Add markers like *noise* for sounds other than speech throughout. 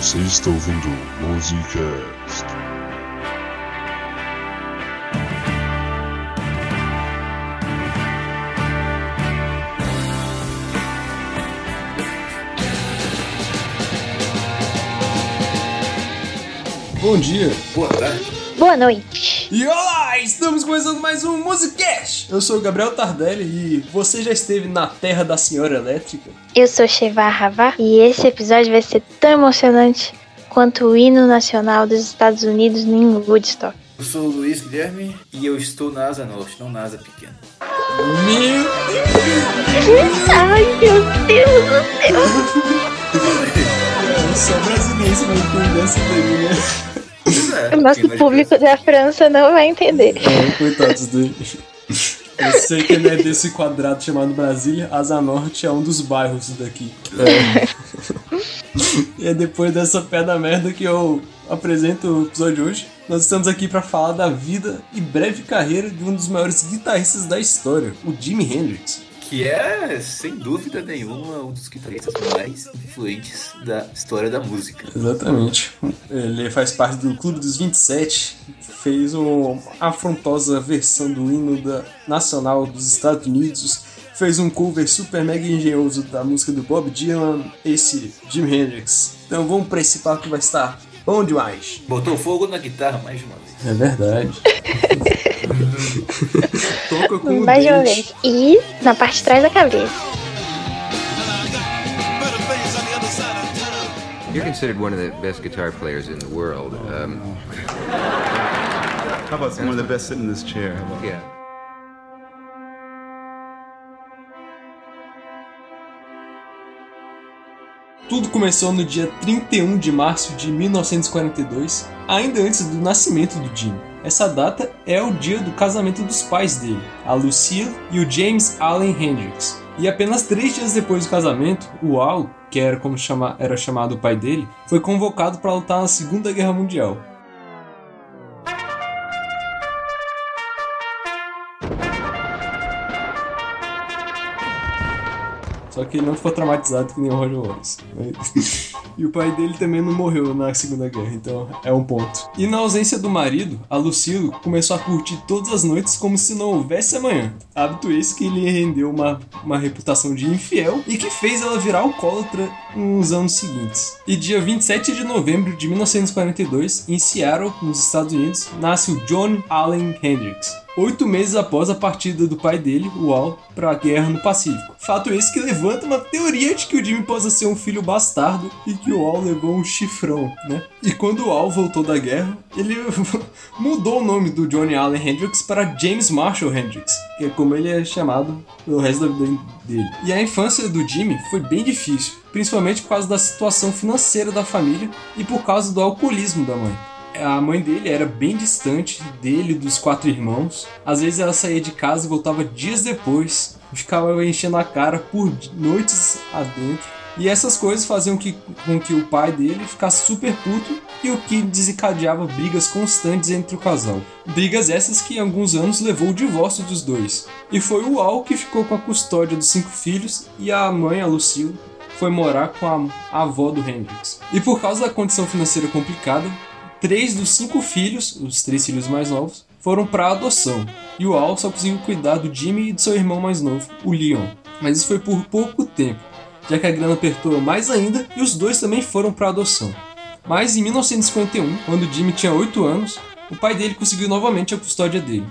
Você está ouvindo Musicast. Bom dia. Boa tarde. Boa noite. E olá, estamos começando mais um Musicast. Eu sou o Gabriel Tardelli e você já esteve na terra da Senhora Elétrica? Eu sou Sheva Havá e esse episódio vai ser tão emocionante quanto o hino nacional dos Estados Unidos em Woodstock. Eu sou o Luiz Guilherme e eu estou na asa norte, não na asa pequena. Meu Ai, meu Deus do céu. Deus, *laughs* só brasileiro vai entender essa daí, né? Pois é, O nosso público da França não vai entender. É, coitados dele. *laughs* Eu sei que ele é desse quadrado chamado Brasília, Asa Norte é um dos bairros daqui. *laughs* E é depois dessa pé da merda que eu apresento o episódio de hoje. Nós estamos aqui para falar da vida e breve carreira de um dos maiores guitarristas da história, o Jimi Hendrix. Que é, sem dúvida nenhuma, um dos guitarristas mais influentes da história da música. Exatamente. Ele faz parte do Clube dos 27, fez uma afrontosa versão do hino da nacional dos Estados Unidos, fez um cover super mega engenhoso da música do Bob Dylan, esse Jimi Hendrix. Então vamos para esse papo que vai estar bom demais. Botou fogo na guitarra mais de uma vez. É verdade. *laughs* Toca com o Mais uma dente. vez. E na parte de trás da cabeça. You're considered one of the best guitar players in the world. Um, How about one of the best sitting in this chair? How about yeah. Tudo começou no dia 31 de março de 1942, ainda antes do nascimento do Jimmy. Essa data é o dia do casamento dos pais dele, a Lucille e o James Allen Hendrix. E apenas três dias depois do casamento, o Al, que era como chama- era chamado o pai dele, foi convocado para lutar na Segunda Guerra Mundial. Só que ele não ficou traumatizado que nem o Roger Waters. né? E o pai dele também não morreu na Segunda Guerra, então é um ponto. E na ausência do marido, a Lucille começou a curtir todas as noites como se não houvesse amanhã. Hábito esse que lhe rendeu uma, uma reputação de infiel e que fez ela virar alcoólatra nos anos seguintes. E dia 27 de novembro de 1942, em Seattle, nos Estados Unidos, nasce o John Allen Hendrix. Oito meses após a partida do pai dele, o Al, para a guerra no Pacífico. Fato esse que levanta uma teoria de que o Jimmy possa ser um filho bastardo e que o Al levou um chifrão, né? E quando o Al voltou da guerra, ele *laughs* mudou o nome do Johnny Allen Hendrix para James Marshall Hendrix, que é como ele é chamado pelo resto da vida dele. E a infância do Jimmy foi bem difícil, principalmente por causa da situação financeira da família e por causa do alcoolismo da mãe. A mãe dele era bem distante dele e dos quatro irmãos. Às vezes ela saía de casa e voltava dias depois. Ficava enchendo a cara por noites adentro. E essas coisas faziam que, com que o pai dele ficasse super puto e o que desencadeava brigas constantes entre o casal. Brigas essas que em alguns anos levou o divórcio dos dois. E foi o Al que ficou com a custódia dos cinco filhos e a mãe, a Lucille, foi morar com a, avó do Hendrix. E por causa da condição financeira complicada, três dos cinco filhos, os três filhos mais novos, foram para adoção. E o Al só conseguiu cuidar do Jimmy e do seu irmão mais novo, o Leon. Mas isso foi por pouco tempo, já que a grana apertou mais ainda e os dois também foram para adoção. Mas em 1951, quando Jimmy tinha 8 anos, o pai dele conseguiu novamente a custódia dele.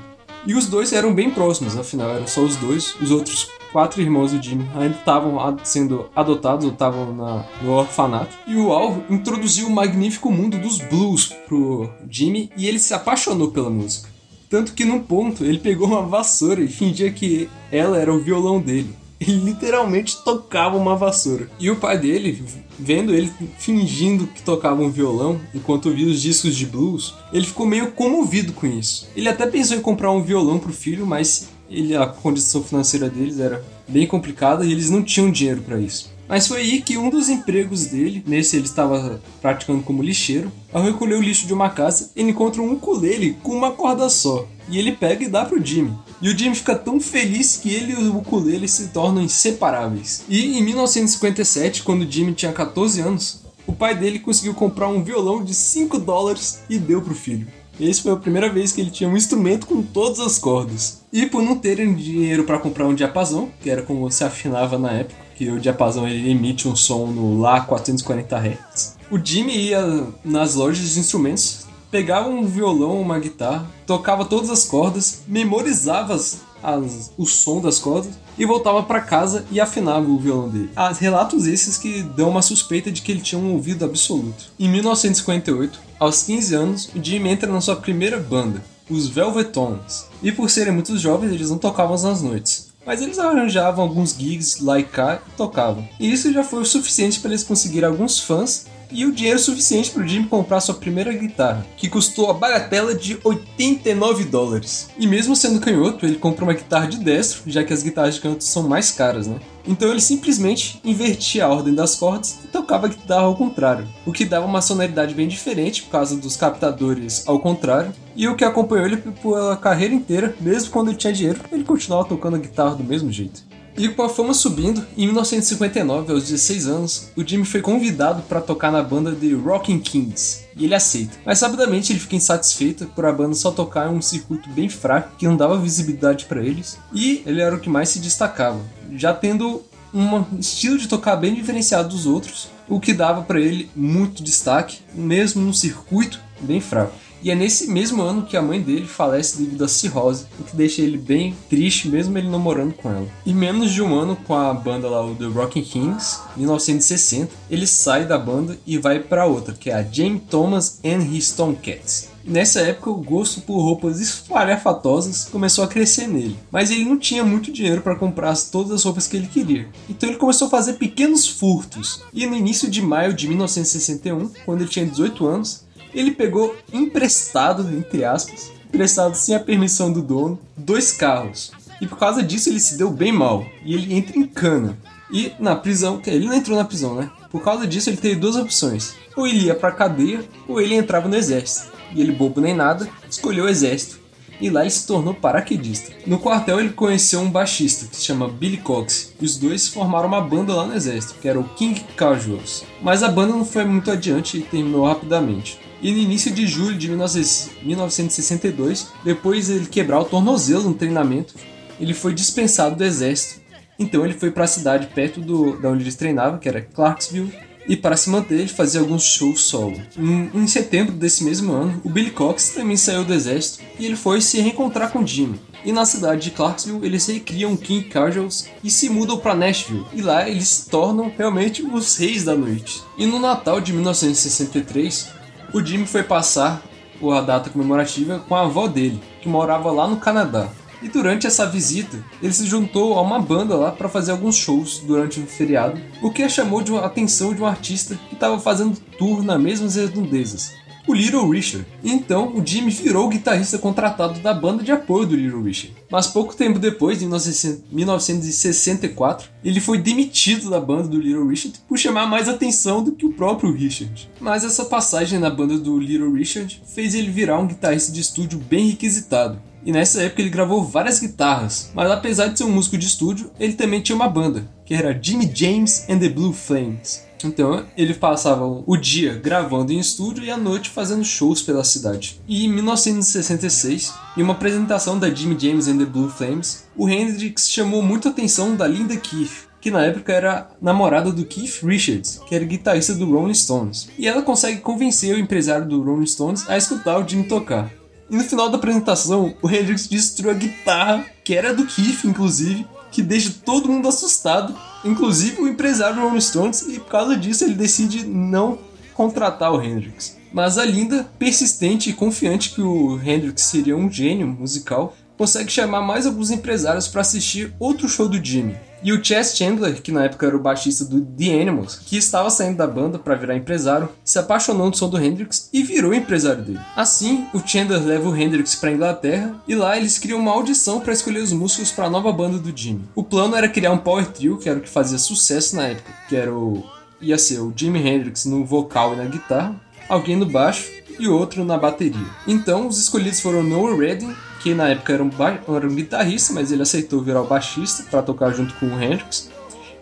E os dois eram bem próximos, afinal eram só os dois, os outros quatro irmãos do Jimmy ainda estavam sendo adotados ou estavam no orfanato. E o Al introduziu o magnífico mundo dos blues pro Jimmy e ele se apaixonou pela música. Tanto que num ponto ele pegou uma vassoura e fingia que ela era o violão dele. Ele literalmente tocava uma vassoura. E o pai dele, vendo ele fingindo que tocava um violão enquanto ouvia os discos de blues, ele ficou meio comovido com isso. Ele até pensou em comprar um violão pro filho, mas ele, a condição financeira deles era bem complicada e eles não tinham dinheiro para isso. Mas foi aí que um dos empregos dele, nesse ele estava praticando como lixeiro, ao recolher o lixo de uma casa, ele encontra um ukulele com uma corda só. E ele pega e dá pro Jimmy. E o Jimmy fica tão feliz que ele e o ukulele se tornam inseparáveis. E em 1957, quando o Jimmy tinha 14 anos, o pai dele conseguiu comprar um violão de 5 dólares e deu pro filho. Esse foi a primeira vez que ele tinha um instrumento com todas as cordas. E por não terem dinheiro para comprar um diapasão, que era como se afinava na época, que o diapasão ele emite um som no Lá 440 Hz. O Jimmy ia nas lojas de instrumentos, pegava um violão, uma guitarra, tocava todas as cordas, memorizava as, as, o som das cordas e voltava para casa e afinava o violão dele. Há relatos esses que dão uma suspeita de que ele tinha um ouvido absoluto. Em 1958, aos 15 anos, o Jimmy entra na sua primeira banda, os Velvetons. E por serem muito jovens, eles não tocavam nas noites. Mas eles arranjavam alguns gigs lá e cá e tocavam. E isso já foi o suficiente para eles conseguirem alguns fãs e o dinheiro suficiente para o Jimmy comprar sua primeira guitarra, que custou a bagatela de 89 dólares. E mesmo sendo canhoto, ele comprou uma guitarra de destro, já que as guitarras de canto são mais caras, né? Então ele simplesmente invertia a ordem das cordas e tocava a guitarra ao contrário, o que dava uma sonoridade bem diferente por causa dos captadores ao contrário, e o que acompanhou ele pela carreira inteira, mesmo quando ele tinha dinheiro, ele continuava tocando a guitarra do mesmo jeito. E com a fama subindo, em 1959, aos 16 anos, o Jimmy foi convidado para tocar na banda The Rocking Kings, e ele aceita. Mas rapidamente ele fica insatisfeito por a banda só tocar em um circuito bem fraco que não dava visibilidade para eles, e ele era o que mais se destacava, já tendo um estilo de tocar bem diferenciado dos outros, o que dava para ele muito destaque, mesmo num circuito bem fraco. E é nesse mesmo ano que a mãe dele falece devido a cirrose, o que deixa ele bem triste, mesmo ele não morando com ela. E menos de um ano com a banda lá, o The Rocking Kings, em 1960, ele sai da banda e vai para outra, que é a James Thomas and His Tomcats. Nessa época, o gosto por roupas espalhafatosas começou a crescer nele, mas ele não tinha muito dinheiro para comprar todas as roupas que ele queria. Então ele começou a fazer pequenos furtos. E no início de maio de 1961, quando ele tinha 18 anos, ele pegou emprestado, entre aspas, emprestado sem a permissão do dono, dois carros. E por causa disso ele se deu bem mal. E ele entra em cana. E na prisão, ele não entrou na prisão, né? Por causa disso ele teve duas opções. Ou ele ia pra cadeia, ou ele entrava no exército. E ele, bobo nem nada, escolheu o exército. E lá ele se tornou paraquedista. No quartel ele conheceu um baixista que se chama Billy Cox. E os dois formaram uma banda lá no exército, que era o King Casuals. Mas a banda não foi muito adiante e terminou rapidamente. E no início de julho de 1962, depois de ele quebrar o tornozelo no treinamento, ele foi dispensado do exército. Então ele foi para a cidade perto do, da onde ele treinava, que era Clarksville, e para se manter ele fazia alguns shows solo. Em, em, setembro desse mesmo ano, o Billy Cox também saiu do exército e ele foi se reencontrar com Jimmy. E na cidade de Clarksville eles recriam King Casuals e se mudam para Nashville. E lá eles se tornam realmente os reis da noite. E no Natal de 1963, o Jimmy foi passar a data comemorativa com a avó dele, que morava lá no Canadá. E durante essa visita, ele se juntou a uma banda lá para fazer alguns shows durante o feriado, o que chamou de a atenção de um artista que estava fazendo tour nas mesmas redondezas, o Little Richard. Então, o Jimmy virou o guitarrista contratado da banda de apoio do Little Richard. Mas pouco tempo depois, em 1964, ele foi demitido da banda do Little Richard por chamar mais atenção do que o próprio Richard. Mas essa passagem na banda do Little Richard fez ele virar um guitarrista de estúdio bem requisitado. E nessa época ele gravou várias guitarras, mas apesar de ser um músico de estúdio, ele também tinha uma banda, que era Jimmy James and the Blue Flames. Então ele passava o dia gravando em estúdio e a noite fazendo shows pela cidade. E em 1966, em uma apresentação da Jimmy James and the Blue Flames, o Hendrix chamou muito a atenção da Linda Keith, que na época era namorada do Keith Richards, que era guitarrista do Rolling Stones. E ela consegue convencer o empresário do Rolling Stones a escutar o Jimmy tocar. E no final da apresentação, o Hendrix destruiu a guitarra, que era do Keith, inclusive, que deixa todo mundo assustado, inclusive o empresário Rolling Stones, e por causa disso ele decide não contratar o Hendrix. Mas a Linda, persistente e confiante que o Hendrix seria um gênio musical, consegue chamar mais alguns empresários para assistir outro show do Jimmy. E o Chess Chandler, que na época era o baixista do The Animals, que estava saindo da banda para virar empresário, se apaixonou no som do Hendrix e virou empresário dele. Assim, o Chandler leva o Hendrix para Inglaterra e lá eles criam uma audição para escolher os músicos para a nova banda do Jimmy. O plano era criar um power trio, que era o que fazia sucesso na época, que era o ia ser o Jimi Hendrix no vocal e na guitarra, alguém no baixo e outro na bateria. Então, os escolhidos foram Noel Redding, que na época era um, era um guitarrista, mas ele aceitou virar o baixista para tocar junto com o Hendrix.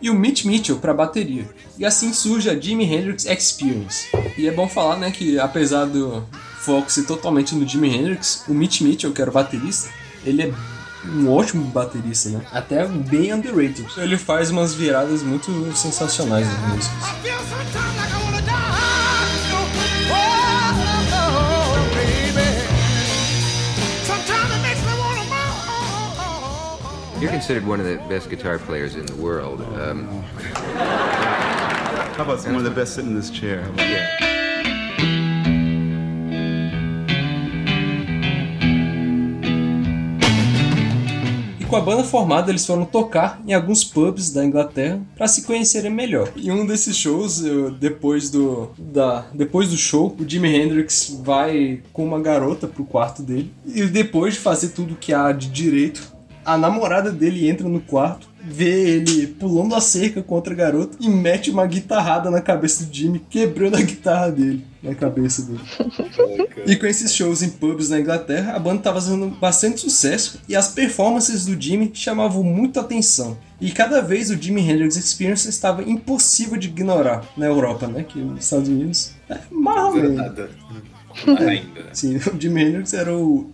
e o Mitch Mitchell para bateria. E assim surge a Jimi Hendrix Experience. E é bom falar, né, que apesar do foco ser totalmente no Jimi Hendrix, o Mitch Mitchell, que era o baterista, ele é um ótimo baterista, né? Até bem underrated. Ele faz umas viradas muito sensacionais nas músicas. You're considered one of the best guitar players in the world. Um, How about one of the best sitting in this chair? How about yeah. E com a banda formada, eles foram tocar em alguns pubs da Inglaterra para se conhecerem melhor. E um desses shows, eu- depois do da depois do show, o Jimi Hendrix vai com uma garota pro quarto dele e depois de fazer tudo que há de direito, a namorada dele entra no quarto, vê ele pulando a cerca contra a garota e mete uma guitarrada na cabeça do Jimmy, quebrando a guitarra dele na cabeça dele. E com esses shows em pubs na Inglaterra, a banda estava fazendo bastante sucesso e as performances do Jimmy chamavam muita atenção. E cada vez o Jimi Hendrix Experience estava impossível de ignorar na Europa, né? Que nos Estados Unidos é mais ou menos. ainda? Sim, *laughs* o Jimi Hendrix era o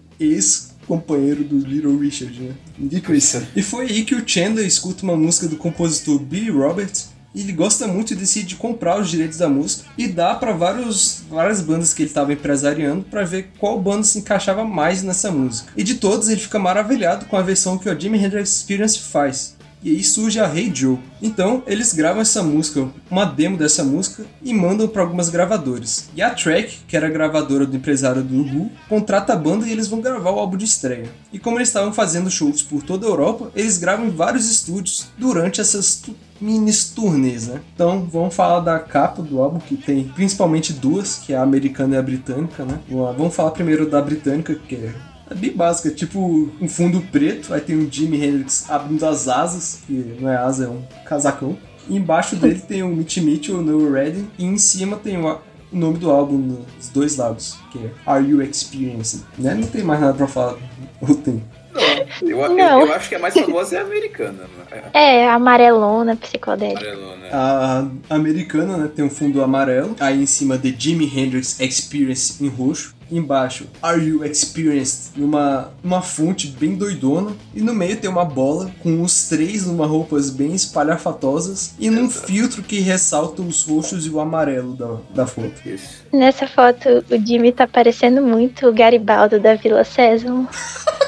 ex-companheiro do Little Richard, né? Ninguém conhecia. E foi aí que o Chandler escuta uma música do compositor Billy Roberts e ele gosta muito e decide comprar os direitos da música e dá pra vários, várias bandas que ele estava empresariando pra ver qual banda se encaixava mais nessa música. E de todos ele fica maravilhado com a versão que o Jimi Hendrix Experience faz. E aí surge a Hey Joe. Então, eles gravam essa música, uma demo dessa música, e mandam para algumas gravadoras. E a Track, que era a gravadora do empresário do Who, contrata a banda e eles vão gravar o álbum de estreia. E como eles estavam fazendo shows por toda a Europa, eles gravam em vários estúdios durante essas minis turnês, né? Então, vamos falar da capa do álbum, que tem principalmente duas, que é a americana e a britânica, né? Vamos falar primeiro da britânica, que é é bem básica, tipo um fundo preto, aí tem o Jimi Hendrix abrindo as asas, que não é asa, é um casacão. E embaixo dele tem o Mitch Mitchell no Ready, e em cima tem o nome do álbum nos dois lados, que é Are You Experiencing? Né? Não tem mais nada pra falar. *laughs* Ou tem? Não, eu, eu- Não. eu acho que a mais famosa é a americana, né? É, amarelona, psicodélica. Amarelona. A americana né, tem um fundo amarelo, aí em cima The Jimi Hendrix Experience em roxo, embaixo Are You Experienced numa uma fonte bem doidona e no meio tem uma bola com os três numa roupas bem espalhafatosas e num filtro que ressalta os roxos e o amarelo da, da foto. Isso. Nessa foto, o Jimmy tá parecendo muito o Garibaldo da Vila Sésamo. *laughs*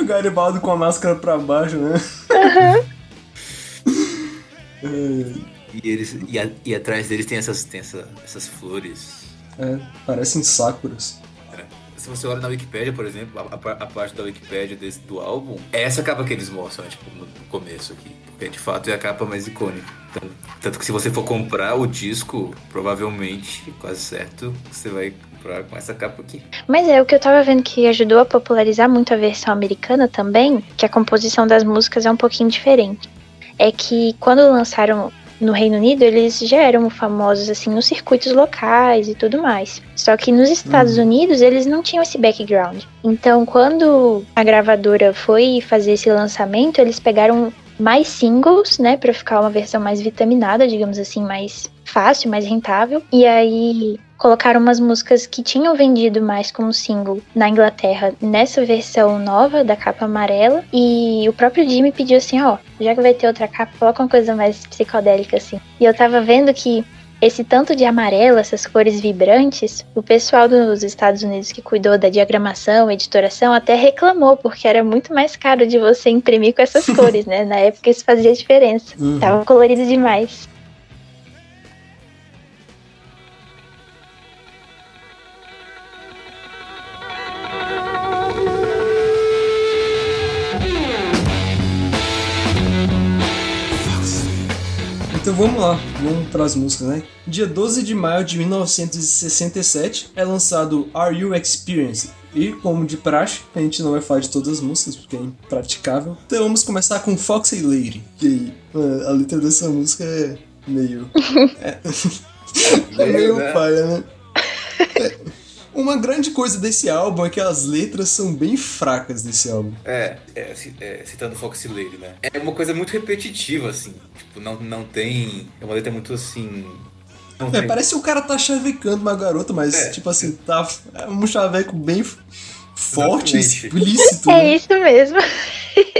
*laughs* O Garibaldo com a máscara pra baixo, né? E, eles, e, a- e atrás deles tem essas, tem essa- essas flores. É, parecem sakuras. Se você olha na Wikipédia, por exemplo, a, a- a parte da Wikipédia desse, do álbum, é essa capa que eles mostram, tipo, no, no começo aqui. Porque de fato é a capa mais icônica. Então, tanto que se você for comprar o disco, provavelmente, quase certo, você vai comprar com essa capa aqui. Mas é o que eu tava vendo que ajudou a popularizar muito a versão americana também, que a composição das músicas é um pouquinho diferente. É que quando lançaram no Reino Unido, eles já eram famosos assim nos circuitos locais e tudo mais. Só que nos Estados Unidos eles não tinham esse background. Então, quando a gravadora foi fazer esse lançamento, eles pegaram mais singles, né, Pra ficar uma versão mais vitaminada, digamos assim, mais fácil, mais rentável. E aí colocaram umas músicas que tinham vendido mais como single na Inglaterra nessa versão nova da capa amarela. E o próprio Jimmy pediu assim: ó, já que vai ter outra capa, coloca uma coisa mais psicodélica assim. E eu tava vendo que esse tanto de amarelo, essas cores vibrantes, o pessoal dos Estados Unidos que cuidou da diagramação, editoração, até reclamou, porque era muito mais caro de você imprimir com essas *laughs* cores, né? Na época isso fazia diferença. Uhum. Tava colorido demais. Então vamos lá, vamos para as músicas, né? Dia 12 de maio de 1967 é lançado Are You Experienced? E, como de praxe, a gente não vai falar de todas as músicas porque é impraticável. Então vamos começar com Foxy Lady, que a letra dessa música é meio. *laughs* É, *laughs* é meio né? né? É. *laughs* Uma grande coisa desse álbum é que as letras são bem fracas desse álbum. É, é, é, citando Foxy Lady, né? É uma coisa muito repetitiva, assim. Tipo, não, não tem. É uma letra muito assim. Não É, tem- parece que o cara tá chavecando uma garota, mas, É. tipo assim, tá é um chaveco bem forte, Exatamente. explícito. É né? isso mesmo.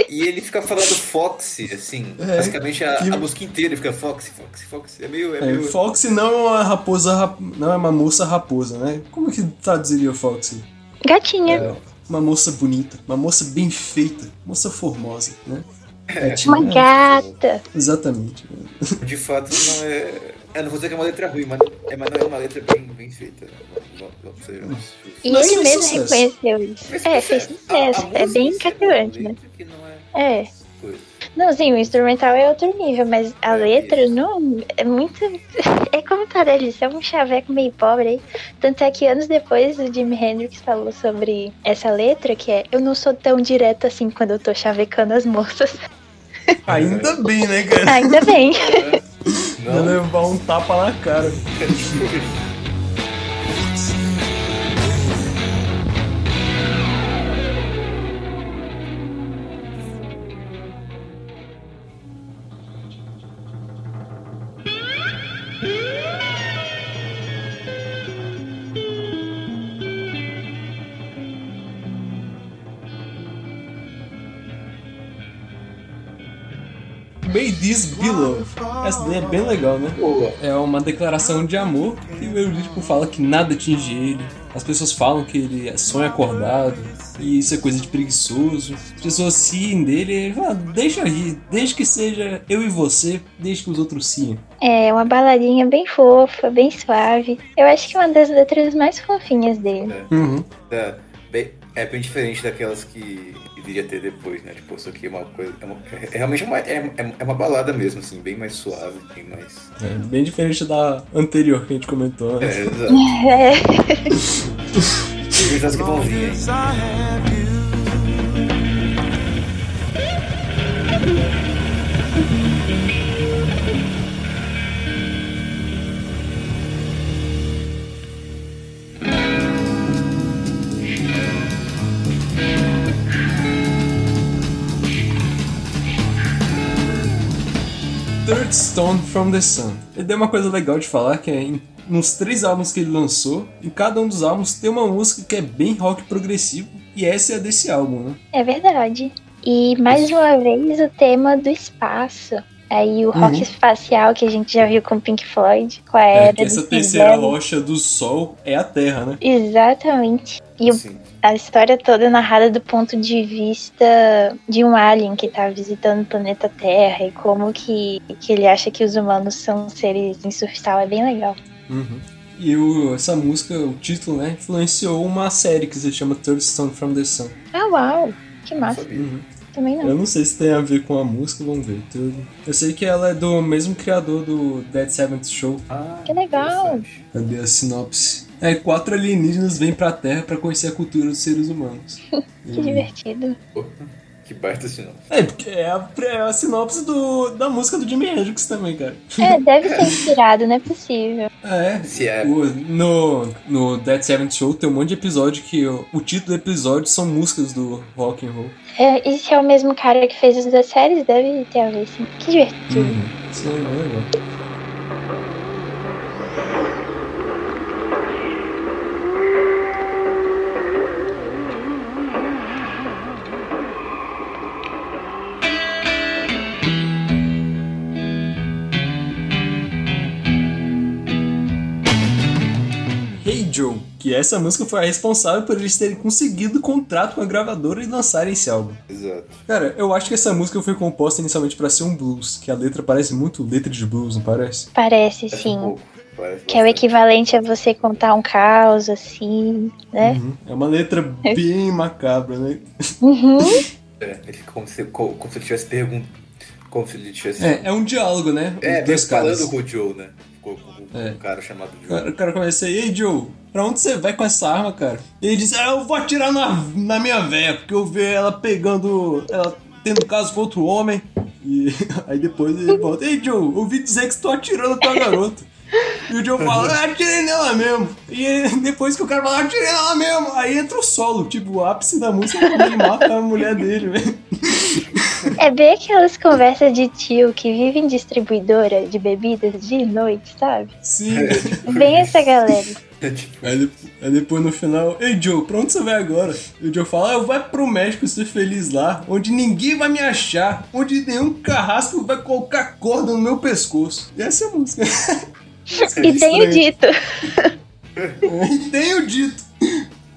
E ele fica falando Foxy, assim. É, basicamente a, que- a música inteira fica Foxy, Foxy, Foxy. É meio. É, É, meio... Foxy não é uma raposa, rap- não é uma moça raposa, né? Como que traduziria Foxy? Gatinha. É, uma moça bonita, uma moça bem feita, moça formosa, né? É, tipo, Uma gata. Exatamente. De fato, não é. Eu não vou dizer que é uma letra ruim, mas, é, mas não é uma letra bem, bem feita. né? Vamos- vamos ser justos. E ele fez mesmo sucesso. reconheceu isso. É, fez sucesso. A- a é bem em si é cativante, né? é É. Não, sim, o instrumental é outro nível, mas a É, letra isso. não é muito. *laughs* É como tá dele, é um chaveco meio pobre aí. Tanto é que anos depois o Jimi Hendrix falou sobre essa letra, que é eu não sou tão direto assim quando eu tô chavecando as moças. Ainda bem, né, cara? Ainda bem. Vai Não, levar um tapa na cara. *laughs* This Be Love. Essa daí é bem legal, né? boa. É uma declaração de amor que o Eurídico fala que nada atinge ele. As pessoas falam que ele é sonho acordado e isso é coisa de preguiçoso. As pessoas ciem dele e ele fala, deixa rir, desde que seja eu e você, desde que os outros ciem. É uma baladinha bem fofa, bem suave. Eu acho que é uma das letras mais fofinhas dele. Uhum. É, bem, é bem diferente daquelas que viria a ter depois, né? Tipo, isso aqui é uma coisa. É, uma- é realmente uma, é, é- é uma balada mesmo, assim, bem mais suave, bem mais. É bem diferente da anterior que a gente comentou, né? É, exato. É. Que vão vir, hein? Third Stone from the Sun. Ele deu uma coisa legal de falar que é em- nos três álbuns que ele lançou, em cada um dos álbuns tem uma música que é bem rock progressivo, e essa é a desse álbum, né? É verdade. E mais uma vez o tema do espaço. Aí o rock Uhum. espacial que a gente já viu com Pink Floyd, com a É, era que essa do terceira rocha do Sol é a Terra, né? Exatamente. E o- Sim. A história toda é narrada do ponto de vista de um alien que tá visitando o planeta Terra e como que, que ele acha que os humanos são seres em surfistal. É bem legal. Uhum. E o- essa música, o título, né, influenciou uma série que se chama Third Stone from the Sun. Ah, uau! Que massa. Uhum. Também não. Eu não sei se tem a ver com a música, vamos ver. tudo. Eu sei que ela é do mesmo criador do Dead Seventh Show. Ah, Que legal. Cadê a sinopse? É, quatro alienígenas vêm pra Terra pra conhecer a cultura dos seres humanos. *laughs* Que divertido. Que baita sinal. É, porque é a, é a sinopse do, da música do Jimi Hendrix também, cara. É, *laughs* deve ser inspirado, não é possível. É. Se é. O- no, no Dead Seventh Show tem um monte de episódio que o, o título do episódio são músicas do rock and roll. É, e se é o mesmo cara que fez as duas séries, deve ter a ver, sim. Que divertido. Uhum. Isso é legal. Joe, que essa música foi a responsável por eles terem conseguido contrato com a gravadora e lançarem esse álbum. Exato. Cara, eu acho que essa música foi composta inicialmente pra ser um blues, que a letra parece muito letra de blues, não parece? Parece, Parece sim. um pouco, parece Que é o equivalente a você contar um caos, assim, né? Uhum. É uma letra bem macabra, né? Uhum. *laughs* É, ele fica como se, como, se ele tivesse perguntado. Como se ele tivesse. É, é um diálogo, né? É, Os dois falando caras. com o Joe, né? Com, com- com É. um cara chamado O Joe. cara, o cara começa aí, ei Joe, pra onde você vai com essa arma, cara? E ele diz, ah, eu vou atirar na, na minha véia, porque eu vi ela pegando. ela tendo caso com outro homem. E *laughs* aí depois ele volta, ei Joe, ouvi dizer que você tá atirando com a garota. E o Joe *laughs* fala, ah, atirei nela mesmo. E depois que o cara fala, atirei nela mesmo, aí entra o solo, tipo, o ápice da música é quando ele mata a mulher dele, velho. É bem aquelas conversas de tio que vive em distribuidora de bebidas de noite, sabe? Sim. Bem essa galera. Aí, de- aí depois no final, ei Joe, pra onde você vai agora? E o Joe fala, ah, eu vou pro México ser feliz lá, onde ninguém vai me achar, onde nenhum carrasco vai colocar corda no meu pescoço. E essa é a música. *laughs* E tenho dito. *laughs* e tenho dito.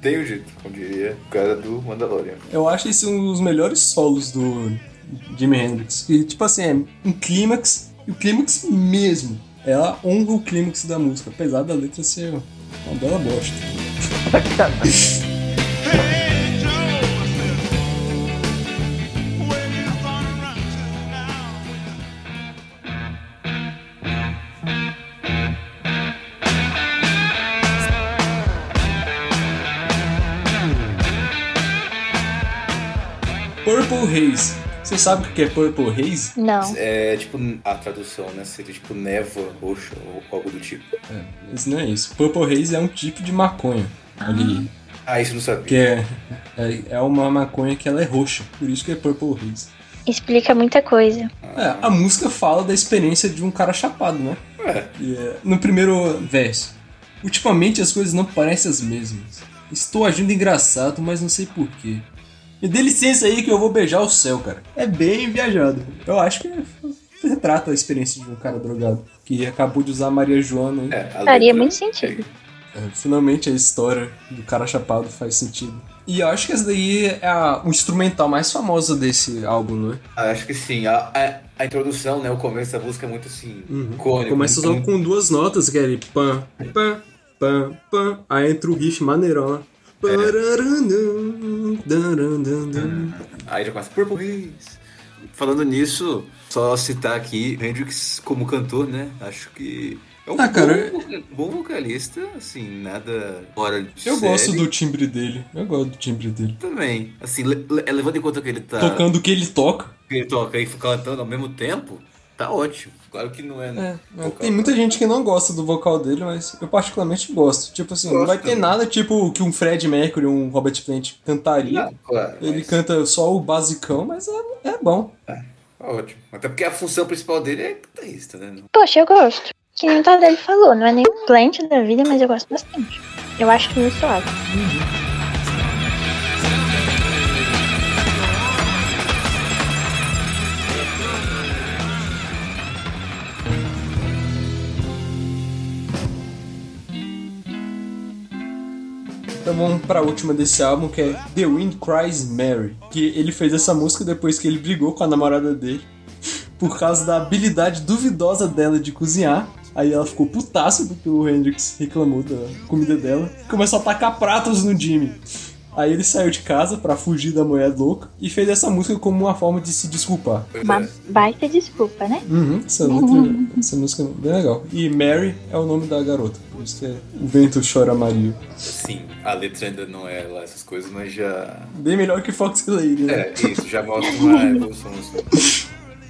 Tenho dito, como diria o cara do Mandalorian. Eu acho esse um dos melhores solos do Jimi Hendrix. E, tipo assim, é um clímax, e o clímax mesmo. Ela honra o clímax da música, apesar da letra ser uma bela bosta. Purple Haze. Você sabe o que é Purple Haze? Não. É tipo a tradução, né? Seria tipo névoa roxa ou algo do tipo. Isso não é isso. Purple Haze é um tipo de maconha. Ali. Ah, isso eu não sabia. Que é, é, é uma maconha que ela é roxa. Por isso que é Purple Haze. Explica muita coisa. É, a música fala da experiência de um cara chapado, né? É. É, no primeiro verso. Ultimamente as coisas não parecem as mesmas. Estou agindo engraçado, mas não sei porquê. Me dê licença aí que eu vou beijar o céu, cara. É bem viajado. Eu acho que retrata a experiência de um cara drogado. Que acabou de usar a Maria Joana. hein? É, a Faria letra- muito sentido. É, finalmente a história do cara chapado faz sentido. E eu acho que essa daí é a, o instrumental mais famoso desse álbum, não é? Ah, acho que sim. A, a, a introdução, né? O começo da música é muito assim. icônico. Começa só muito- com duas notas, que é ali, pam, pam, pam, pam. Aí entra o riff maneirão Aí já começa Purple Haze. Falando nisso, só citar aqui Hendrix como cantor, né? Acho que é um Ah, cara, bom, bom vocalista, assim, nada fora de Eu gosto série. do timbre dele. Eu gosto do timbre dele. Também. Assim, le- le- levando em conta que ele tá. Tocando o que ele toca. Que ele toca e cantando ao mesmo tempo, tá ótimo. Claro que não é. É, vocal, tem muita gente que não gosta do vocal dele, mas eu particularmente gosto. Tipo assim, não Gosto vai ter também. nada tipo que um Fred Mercury, um Robert Plant cantaria. Ah, claro. Ele mas canta só o basicão, mas é, é bom. Tá ótimo. Até porque a função principal dele é guitarrista, né? Poxa, eu gosto. Que nem o Tadele falou, não é nem um plant da vida, mas eu gosto bastante. Eu acho que muito suave. Então vamos pra última desse álbum, que é The Wind Cries Mary. Que ele fez essa música depois que ele brigou com a namorada dele. Por causa da habilidade duvidosa dela de cozinhar. Aí ela ficou putaça porque o Hendrix reclamou da comida dela. Começou a tacar pratos no Jimmy. Aí ele saiu de casa pra fugir da mulher louca e fez essa música como uma forma de se desculpar. Uma baita desculpa, né? Uhum, essa, letra, essa música é bem legal. E Mary é o nome da garota, por isso que é O Vento Chora Maria. Sim, a letra ainda não é lá essas coisas, mas já. Bem melhor que Fox Lady, né? É, isso, já mostra uma evolução. Assim.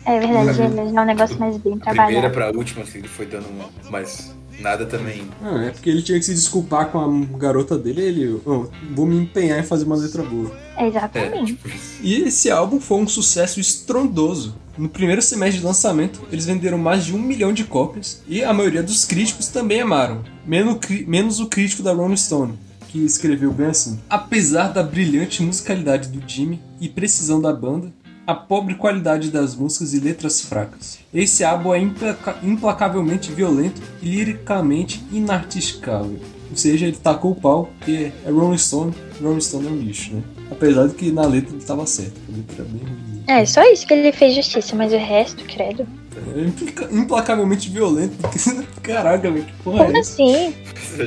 É verdade, é um negócio mais bem A primeira trabalhado. pra última, assim, ele foi dando uma. Mas nada também. Ah, é porque ele tinha que se desculpar com a garota dele e ele, "Oh, vou me empenhar em fazer uma letra boa. É, Exatamente. tipo isso. E esse álbum foi um sucesso estrondoso. No primeiro semestre de lançamento, eles venderam mais de um milhão de cópias e a maioria dos críticos também amaram, menos, menos o crítico da Rolling Stone, que escreveu bem assim: Apesar da brilhante musicalidade do Jimmy e precisão da banda, a pobre qualidade das músicas e letras fracas. Esse álbum é implaca- implacavelmente violento e liricamente inartisticável. Ou seja, ele tacou o pau, porque é Rolling Stone, Rolling Stone é um lixo, né? Apesar de que na letra ele tava certo, a letra é bem ruim. É, só isso que ele fez justiça, mas o resto, credo. É implica- implacavelmente violento, porque caraca, velho, que porra Como é essa? assim?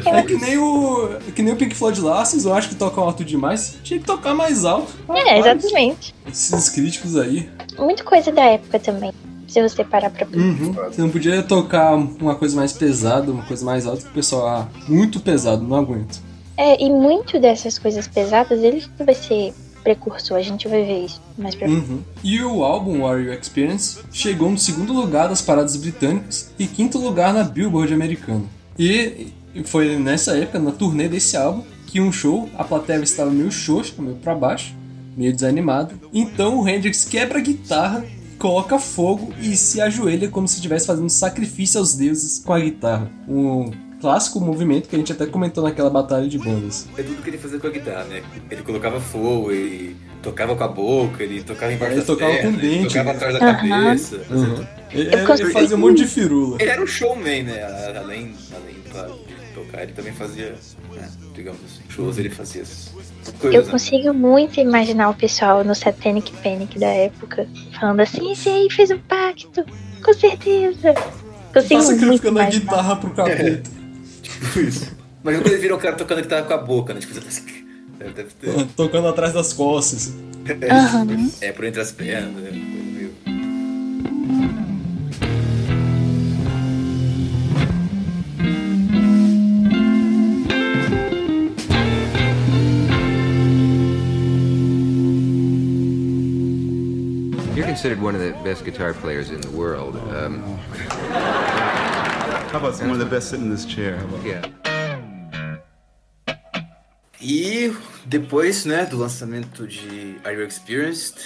É que nem o. que nem o Pink Floyd lá, vocês não acham que tocam alto demais? Tinha que tocar mais alto. É, Rapaz, exatamente. Esses críticos aí. Muita coisa da época também. Se você parar pra pensar. Uhum. Você não podia tocar uma coisa mais pesada, uma coisa mais alta, que o pessoal, ah, muito pesado, não aguento. É, e muito dessas coisas pesadas, ele vai ser precursor, a gente vai ver isso mais pra. Uhum. E o álbum Warrior Experience chegou no segundo lugar das paradas britânicas e quinto lugar na Billboard americana. E foi nessa época, na turnê desse álbum, que um show, a plateia estava meio xoxa, meio pra baixo, meio desanimado. Então o Hendrix quebra a guitarra, coloca fogo e se ajoelha como se estivesse fazendo sacrifício aos deuses com a guitarra. Um clássico movimento que a gente até comentou naquela batalha de bandas. É tudo que ele fazia com a guitarra, né? Ele colocava fogo, ele tocava com a boca, ele tocava embaixo Ele das tocava pernas, com dente, ele tocava né? atrás da cabeça. Uhum. Ele, ele fazia um monte de firula. Ele era um showman, né? Além, além claro, de tocar, ele também fazia, né, digamos assim, shows, ele fazia essas coisas. Eu né? consigo muito imaginar o pessoal no Satanic Panic da época falando assim: esse aí fez um pacto, com certeza. Consigo Tá sacrificando a guitarra pro capeta. *laughs* Tipo isso. Mas quando ele virou o cara tocando guitarra com a boca, né? Tipo, *laughs* deve ter. Tocando atrás das costas. Aham. É, por entre as pernas, né? considered one of the best guitar players in the world. Um, How about one of the best sitting in this chair? How about yeah. E depois, né, do lançamento de Are You Experienced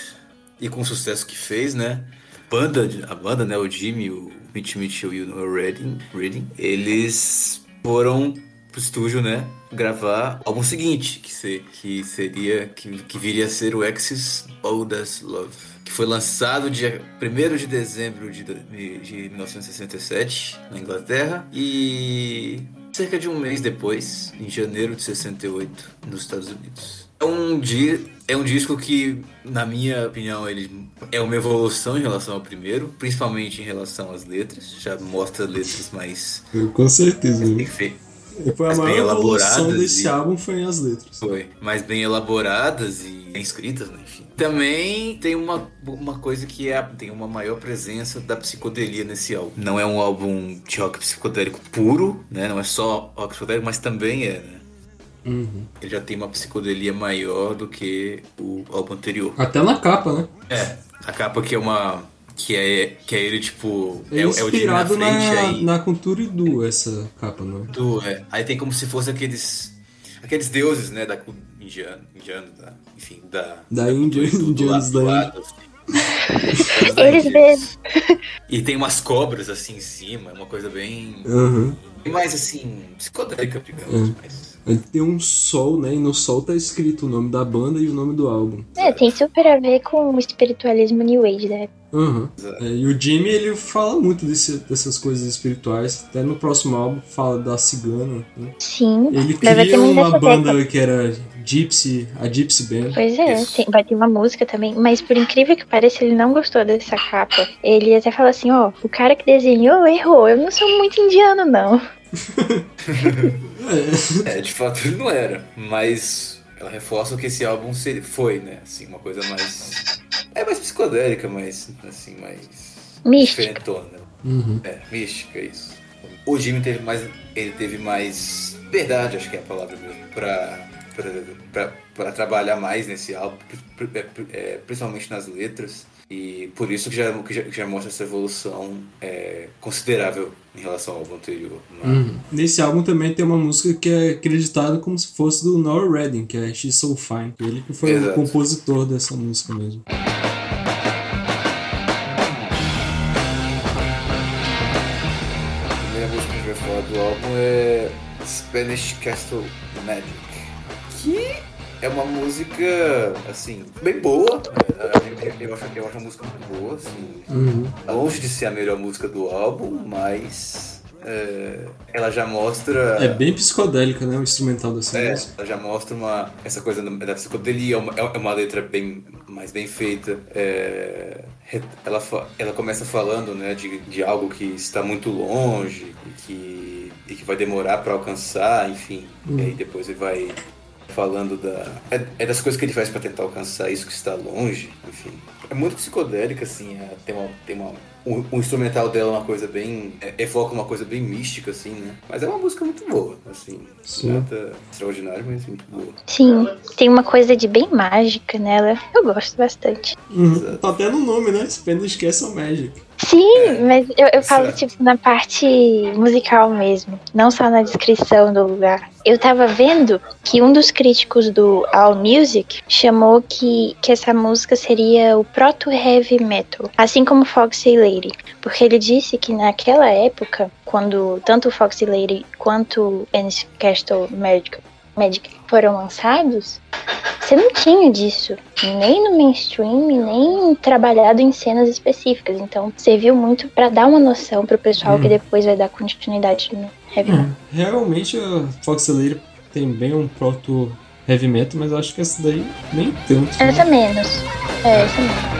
e com o sucesso que fez, né, banda, a banda, né, o Jimmy, o Mitch Mitchell e o Redding, Redding eles foram pro estúdio, né, gravar o álbum seguinte, que, se, que seria, que, que viria a ser o Axis Oldest Love, que foi lançado dia 1 de dezembro de, de 1967 na Inglaterra e cerca de um mês depois, em janeiro de 68, nos Estados Unidos. É um, di é um disco que, na minha opinião, ele é uma evolução em relação ao primeiro, principalmente em relação às letras. Já mostra letras mais Com certeza. feitas. Foi a Mas bem maior evolução desse e- álbum foi as letras. Foi. Mais bem elaboradas e bem escritas, né? Também tem uma, uma coisa que é tem uma maior presença da psicodelia nesse álbum. Não é um álbum de rock psicodélico puro, né? Não é só rock psicodélico, mas também é, né? Uhum. Ele já tem uma psicodelia maior do que o álbum anterior. Até na capa, né? É, a capa que é uma. Que é, que é ele, tipo. É, É, o- é o na frente na, aí. na cultura Idu, essa capa, não é? do- é. Aí tem como se fosse aqueles. Aqueles deuses, né? Da indiano, indiano da, enfim, da. Da Índia, indianos da da Eles Índia. mesmos. E tem umas cobras assim em cima, é uma coisa bem. Bem mais assim. psicodélica, digamos. É. Mas, Aí Tem um sol, né? E no sol tá escrito o nome da banda e o nome do álbum. É, tem super a ver com o espiritualismo New Age da época. Aham. É, e o Jimmy, ele fala muito desse- dessas coisas espirituais. Até no próximo álbum fala da cigana. né? Sim, Ele cria uma banda que era Gypsy, a Gypsy Band. Pois é, tem- vai ter uma música também, mas por incrível que pareça, ele não gostou dessa capa. Ele até fala assim, ó, o cara que desenhou errou, eu não sou muito indiano, não. *laughs* é, de fato ele não era. Mas ela reforça que esse álbum foi, né? Assim, uma coisa mais. É mais psicodélica, mas assim, mais. Mística. diferentona. Uhum. É, mística, isso. O Jimmy teve mais. Ele teve mais verdade, acho que é a palavra mesmo, pra, pra trabalhar mais nesse álbum, pri- é, principalmente nas letras. E por isso que já, que já, que já mostra essa evolução é, considerável em relação ao álbum anterior. né? Uhum. Nesse álbum também tem uma música que é acreditada como se fosse do Noel Redding, que é She's So Fine. Ele que foi o Exato. compositor dessa música mesmo. A primeira música que a gente vai falar do álbum é Spanish Castle Magic. Que é uma música, assim, bem boa. Eu, eu acho, eu acho a música muito boa, assim. Uhum. Longe de ser a melhor música do álbum, mas é, ela já mostra. É bem psicodélica, né? O instrumental dessa É, música. ela já mostra uma, essa coisa da, psicodelia, é uma, é uma letra bem mais bem feita. É, ela, ela começa falando né, de, de algo que está muito longe e que, e que vai demorar para alcançar, enfim. E aí depois ele vai falando da. É, é das coisas que ele faz pra tentar alcançar isso que está longe, enfim. É muito psicodélica, assim, é, tem uma. Tem uma o, o instrumental dela é uma coisa bem. É, evoca uma coisa bem mística, assim, né? Mas é uma música muito boa, assim. Sim. Nada extraordinário, mas muito boa. Sim, tem uma coisa de bem mágica nela. Eu gosto bastante. Uhum. Tá até no nome, né? Spanish Castle Magic. Sim, mas eu, eu falo, certo. tipo, na parte musical mesmo, não só na descrição do lugar. Eu tava vendo que um dos críticos do All Music chamou que, que essa música seria o proto-heavy metal, assim como Foxy Lady, porque ele disse que naquela época, quando tanto Foxy Lady quanto Ennis Castle Magic, Magic foram lançados, você não tinha disso, nem no mainstream, nem trabalhado em cenas específicas. Então, serviu muito pra dar uma noção pro pessoal que depois vai dar continuidade no heavy metal. Realmente a Fox Lady tem bem um proto heavy metal, mas eu acho que essa daí nem tanto. né? Essa menos. É, essa menos.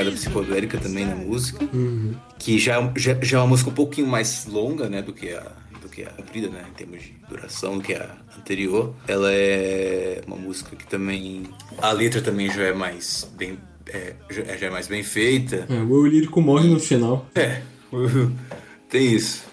Pegada psicodélica também na música, Uhum. que já, já, já é uma música um pouquinho mais longa, né, do que a do que a comprida, né, em termos de duração, do que a anterior. Ela é uma música que também a letra também já é mais bem é, já, já é mais bem feita. É, o eu lírico morre no final. *laughs* É, *laughs* tem isso.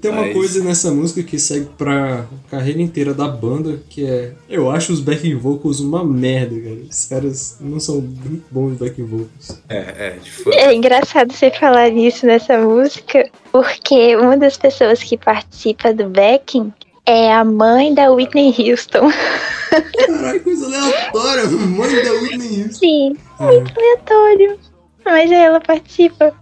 Tem uma Mas- coisa nessa música que segue pra carreira inteira da banda, que é. Eu acho os backing vocals uma merda, cara. Os caras não são muito bons backing vocals. É, é, de fato. É engraçado você falar nisso nessa música, porque uma das pessoas que participa do backing é a mãe da Whitney Houston. *laughs* Caralho, coisa aleatória, mãe da Whitney Houston. Sim, muito aleatório. Mas ela participa.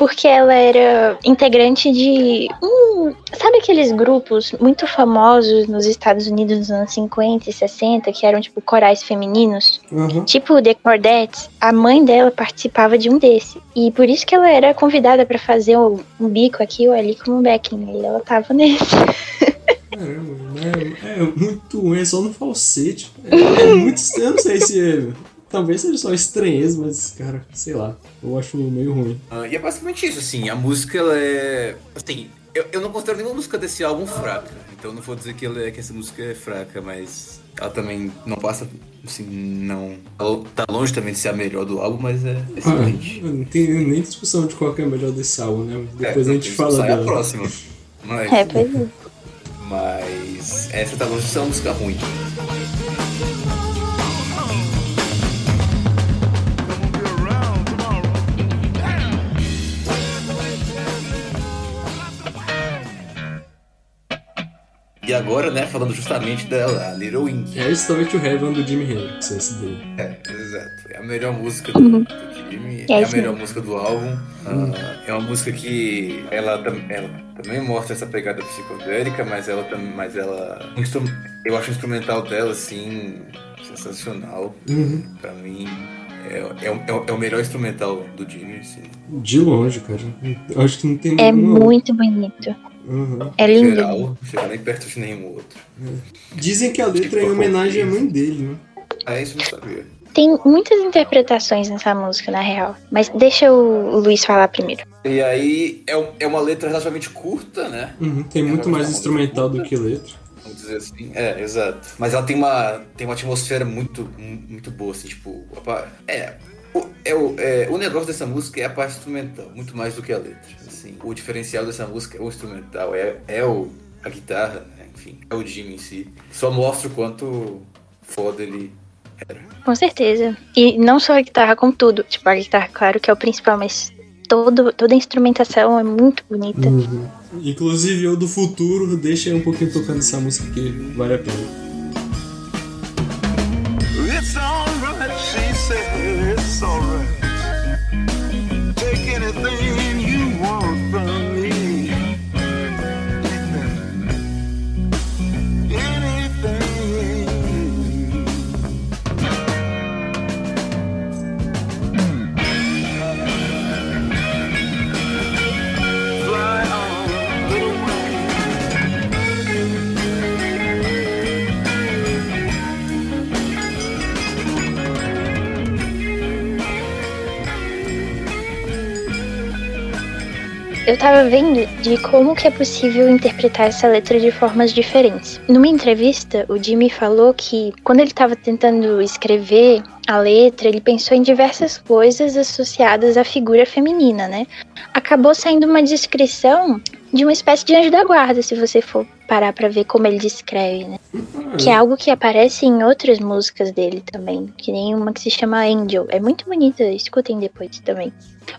Porque ela era integrante de. Hum, sabe aqueles grupos muito famosos nos Estados Unidos nos anos 50 e 60, que eram tipo corais femininos? Aham. Tipo The Cordettes, a mãe dela participava de um desse. E por isso que ela era convidada pra fazer um, um bico aqui ou ali como backing. E ela tava nesse. Caramba, é, é muito ruim, é só no falsete. É, é muito estranho, não sei se. é- Talvez seja só estranheza, mas, cara, sei lá. Eu acho meio ruim. Ah, e é basicamente isso, assim, a música ela é. Assim, eu, eu não considero nenhuma música desse álbum fraca. Então não vou dizer que, ela é, que essa música é fraca, mas ela também não passa. Assim, não. ela Tá longe também de ser a melhor do álbum, mas é Ah, excelente. não tem nem discussão de qual que é a melhor desse álbum, né? Depois É, a gente isso fala sai a dela. próxima. Mas, É, pois é. mas essa tá longe de ser uma música ruim. E agora, né, falando justamente dela, a Little Wing. É justamente o Heaven do Jimi Hendrix, esse daí. É, exato. É a melhor música do, do Jimmy, É é, a melhor música do álbum. Ah, é uma música que ela, ela também mostra essa pegada psicodélica, mas ela também. Mas ela. Eu acho o instrumental dela, assim, sensacional. Uhum. Pra mim. É, é, o- é o- é o melhor instrumental do Jimmy, assim. De longe, cara. Eu acho que não tem É nenhuma- muito bonito. Uhum. É lindo. geral, não chega nem perto de nenhum outro. Dizem que a letra é em homenagem à mãe dele, né? Ah, isso eu não sabia. Tem muitas interpretações nessa música, na real. Mas deixa o Luiz falar primeiro. E aí, é, é uma letra relativamente curta, né? Uhum, Tem muito mais instrumental do que letra. Vamos dizer assim. É, exato. Mas ela tem uma, tem uma atmosfera muito, mu- muito boa, assim, tipo. opa, É. O, é, o, é, o negócio dessa música é a parte instrumental, muito mais do que a letra. Assim, o diferencial dessa música é o instrumental, é, é o, a guitarra, né, enfim, é o Jimmy em si. Só mostra o quanto foda ele era. Com certeza. E não só a guitarra, com tudo. Tipo, a guitarra, claro que é o principal, mas todo, toda a instrumentação é muito bonita. Uhum. Inclusive, eu do futuro, deixa aí um pouquinho tocando essa música que vale a pena. Eu tava vendo de como que é possível interpretar essa letra de formas diferentes. Numa entrevista, o Jimmy falou que quando ele tava tentando escrever a letra, ele pensou em diversas coisas associadas à figura feminina, né? Acabou saindo uma descrição de uma espécie de anjo da guarda, se você for parar pra ver como ele descreve, né? Que é algo que aparece em outras músicas dele também, que nem uma que se chama Angel. É muito bonita, escutem depois também.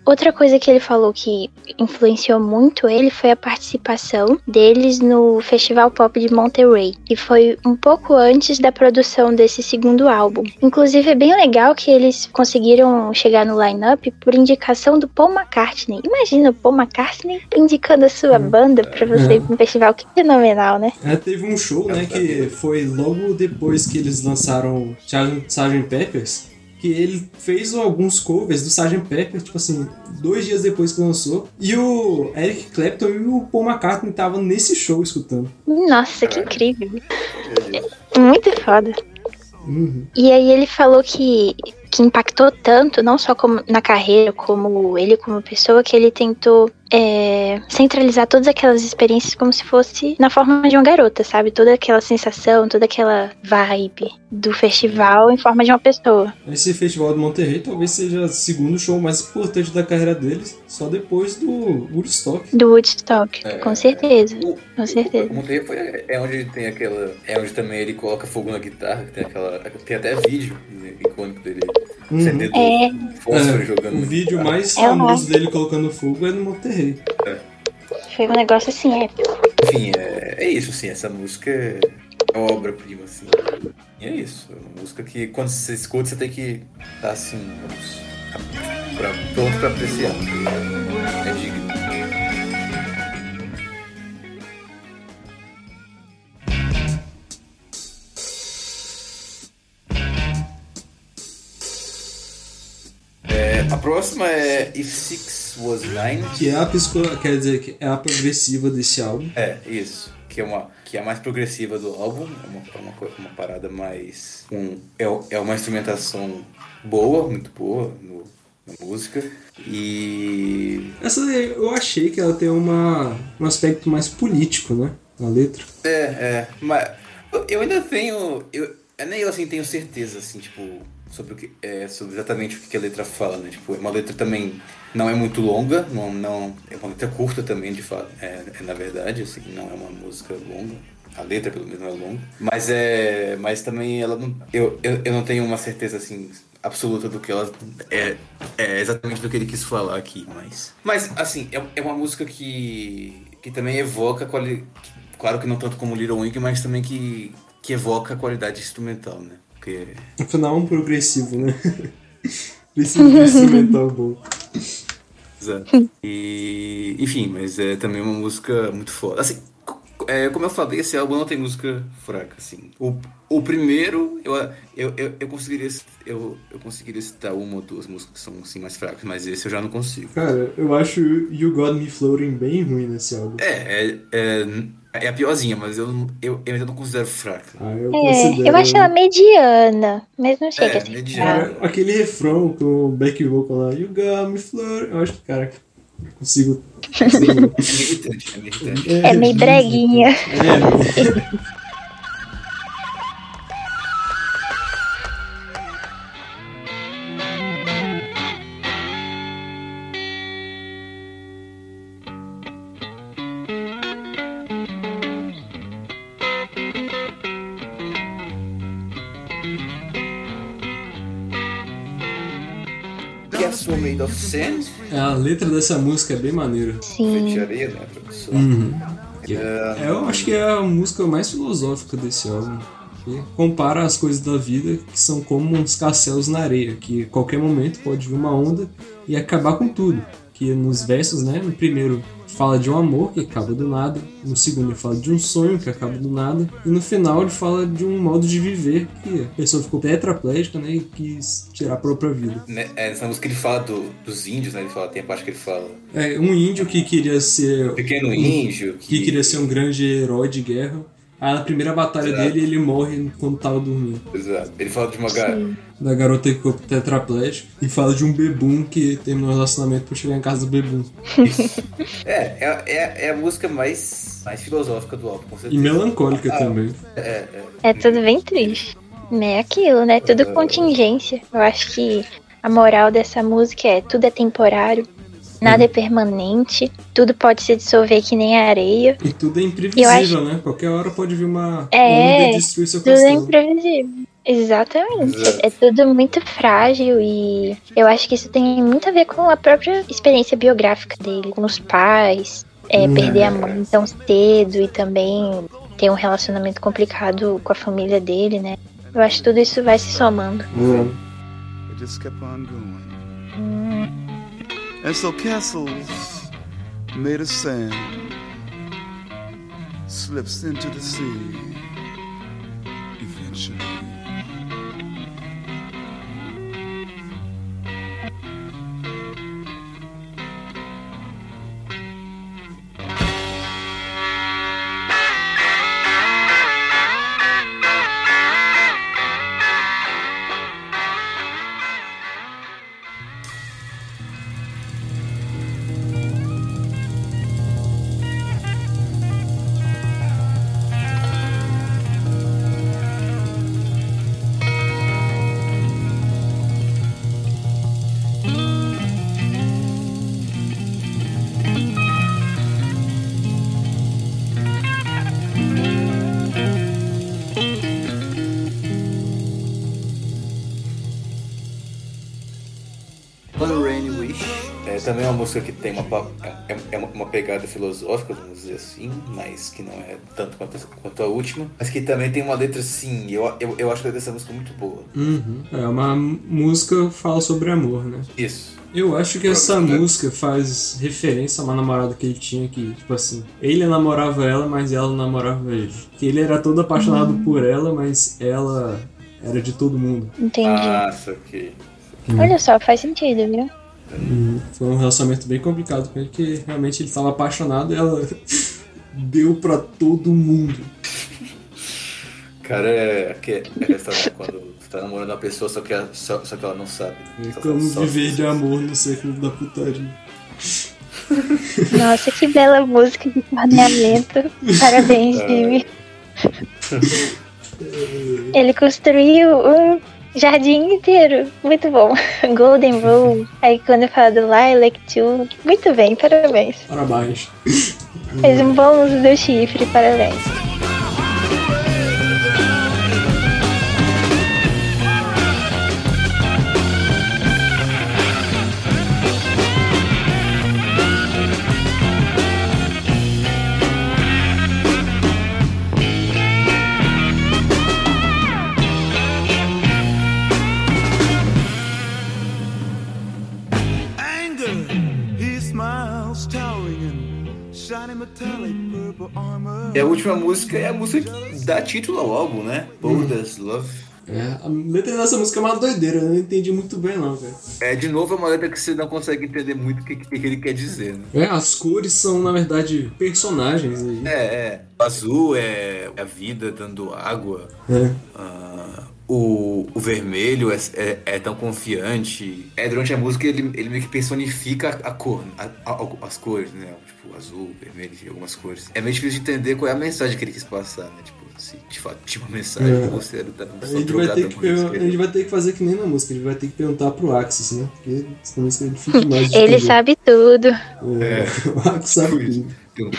Outra coisa que ele falou que influenciou muito ele foi a participação deles no Festival Pop de Monterey, que foi um pouco antes da produção desse segundo álbum. Inclusive é bem legal que eles conseguiram chegar no line-up por indicação do Paul McCartney. Imagina o Paul McCartney indicando a sua banda pra você ir pra um festival, que fenomenal, né? É, teve um show, né, que foi logo depois que eles lançaram Sgt. Sgt. Peppers, que ele fez alguns covers do Sgt. Pepper, tipo assim, dois dias depois que lançou. E o Eric Clapton e o Paul McCartney estavam nesse show escutando. Nossa, que incrível. Muito foda. Uhum. E aí ele falou que, que impactou tanto, não só como na carreira, como ele como pessoa, que ele tentou é, centralizar todas aquelas experiências como se fosse na forma de uma garota, sabe? Toda aquela sensação, toda aquela vibe do festival em forma de uma pessoa. Esse festival de Monterrey talvez seja o segundo show mais importante da carreira deles, só depois do Woodstock. Do Woodstock, É. com certeza. O- Com certeza. O Monterrey foi, é onde tem aquela. É onde também ele coloca fogo na guitarra, que tem aquela. Tem até vídeo né, icônico dele Uhum. É. fósforo É, jogando. o vídeo mais É famoso dele colocando fogo é no Monterrey. Foi um negócio assim épico. Enfim, é, é isso, assim, essa música é obra-prima, assim. E é isso. É uma música que quando você escuta, você tem que estar assim, vamos, pra, pronto pra apreciar. É digno. Próxima é If Six Was Nine. Que é a psico... quer dizer, que é a progressiva desse álbum. É, isso. Que é, uma, que é a mais progressiva do álbum. É uma, é uma, uma parada mais. Um, é, é uma instrumentação boa, muito boa no, na música. E. Essa daí eu achei que ela tem uma, um aspecto mais político, né? Na letra. É, é. Mas eu- ainda tenho. Eu, eu nem eu assim tenho certeza, assim, tipo. Sobre, o que, é, sobre exatamente o que a letra fala, né? Tipo, é uma letra também não é muito longa, não, não é uma letra curta também, de fato. É, é na verdade, assim, não é uma música longa. A letra, pelo menos, não é longa. Mas é. Mas também ela não. Eu, eu, eu não tenho uma certeza assim absoluta do que ela é, é exatamente do que ele quis falar aqui, mas. Mas, assim, é, é uma música que. que também evoca quali, Claro que não tanto como Little Wing, mas também que, que evoca a qualidade instrumental, né? Porque. Afinal, é um progressivo, né? Precisa de um instrumental bom. Exato. E. Enfim, mas é também uma música muito foda. Assim, é, como eu falei, esse álbum não tem música fraca, assim. O, o primeiro, eu, eu, eu, eu conseguiria. Eu, eu conseguiria citar uma ou duas músicas que são assim, mais fracas, mas esse eu já não consigo. Cara, eu acho You Got Me Floating bem ruim nesse álbum. É, é, é, é a piorzinha, mas eu, eu, eu ainda não considero fraca. Ah, eu É, considero... eu acho ela mediana, mas não chega É, a ser mediana. Cara, aquele refrão com o back vocal lá, You Got Me Floating... Eu acho que, cara, consigo... consigo- *laughs* É meio irritante, é meio irritante. É meio breguinha. É, Of Sand? a letra dessa música é bem maneira. Sim. Feito de areia, né? Uhum. É, eu acho que é a música mais filosófica desse álbum. Que compara as coisas da vida que são como uns castelos na areia, que a qualquer momento pode vir uma onda e acabar com tudo. Que nos versos, né, no primeiro fala de um amor que acaba do nada, no segundo ele fala de um sonho que acaba do nada, e no final ele fala de um modo de viver que a pessoa ficou tetraplégica, né, e quis tirar a própria vida. Né, é, nessa música ele fala do- dos índios, né? Ele fala, tem a parte que ele fala É um índio que queria ser pequeno índio, que queria ser um grande herói de guerra Aí na primeira batalha Exato. dele, ele morre quando tava dormindo. Exato. Ele fala de uma gar... Da garota que ficou tetraplégica. E fala de um bebum que terminou o relacionamento pra chegar em casa do bebum. É, é, é, é a música mais, mais filosófica do álbum, com E certeza. melancólica Ah, também. É, é. É tudo bem triste. É aquilo, né? Tudo contingência. Eu acho que a moral dessa música é tudo é temporário, nada é permanente, tudo pode se dissolver que nem areia. E tudo é imprevisível, né? Qualquer hora pode vir uma É, onda e destruir seu Tudo é castelo. imprevisível. Exatamente. Exato. É tudo muito frágil e eu acho que isso tem muito a ver com a própria experiência biográfica dele, com os pais, é, perder a mãe tão cedo e também ter um relacionamento complicado com a família dele, né? Eu acho que tudo isso vai se somando. It And so castles made of sand slips into the sea eventually. Música que tem uma, é, é uma, pegada filosófica, vamos dizer assim, mas que não é tanto quanto, quanto a última. Mas que também tem uma letra, assim, eu, eu, eu acho a letra dessa música muito boa. Uhum. É uma música que fala sobre amor, né? Isso. Eu acho que essa né? música faz referência a uma namorada que ele tinha que, tipo assim, ele namorava ela, mas ela não namorava ele. Que ele era todo apaixonado por ela, mas ela era de todo mundo. Entendi. Ah, saquei. Olha só, faz sentido, viu? Foi um relacionamento bem complicado com ele, que realmente ele estava apaixonado e ela *laughs* deu pra todo mundo. Cara, é, que, é a questão de quando tu tá namorando uma pessoa, só que, ela, só, só que ela não sabe. É Só- como só- viver de amor no século da putaria. Nossa, que bela música de torneamento. Parabéns, Jimmy. Ele construiu um jardim inteiro. Muito bom. *laughs* Golden Rule. Aí quando fala do Lilac Too. Muito bem, parabéns. Parabéns. Fez um bom uso do chifre, parabéns. E a última música é a música que dá título ao álbum, né? Bold as Love. É, a letra dessa música é uma doideira, eu não entendi muito bem não, cara. É, de novo, é uma letra que você não consegue entender muito o que, que, que ele quer dizer, né? É, as cores são, na verdade, personagens aí. É, é. O azul é a vida dando água. É. Ah, o, o vermelho é, é, é tão confiante. É, durante a música ele, ele meio que personifica a cor, a- a- as cores, né? Tipo, azul, vermelho, algumas cores. É meio difícil de entender qual é a mensagem que ele quis passar, né? Tipo, se de fato tinha uma mensagem, É. você era tá A gente, vai ter que, per- a gente vai ter que fazer que nem na música, a gente vai ter que perguntar pro Axis, né? Porque senão isso é *laughs* difícil demais de Ele sabe tudo. É, *laughs* o Axis sabe tudo.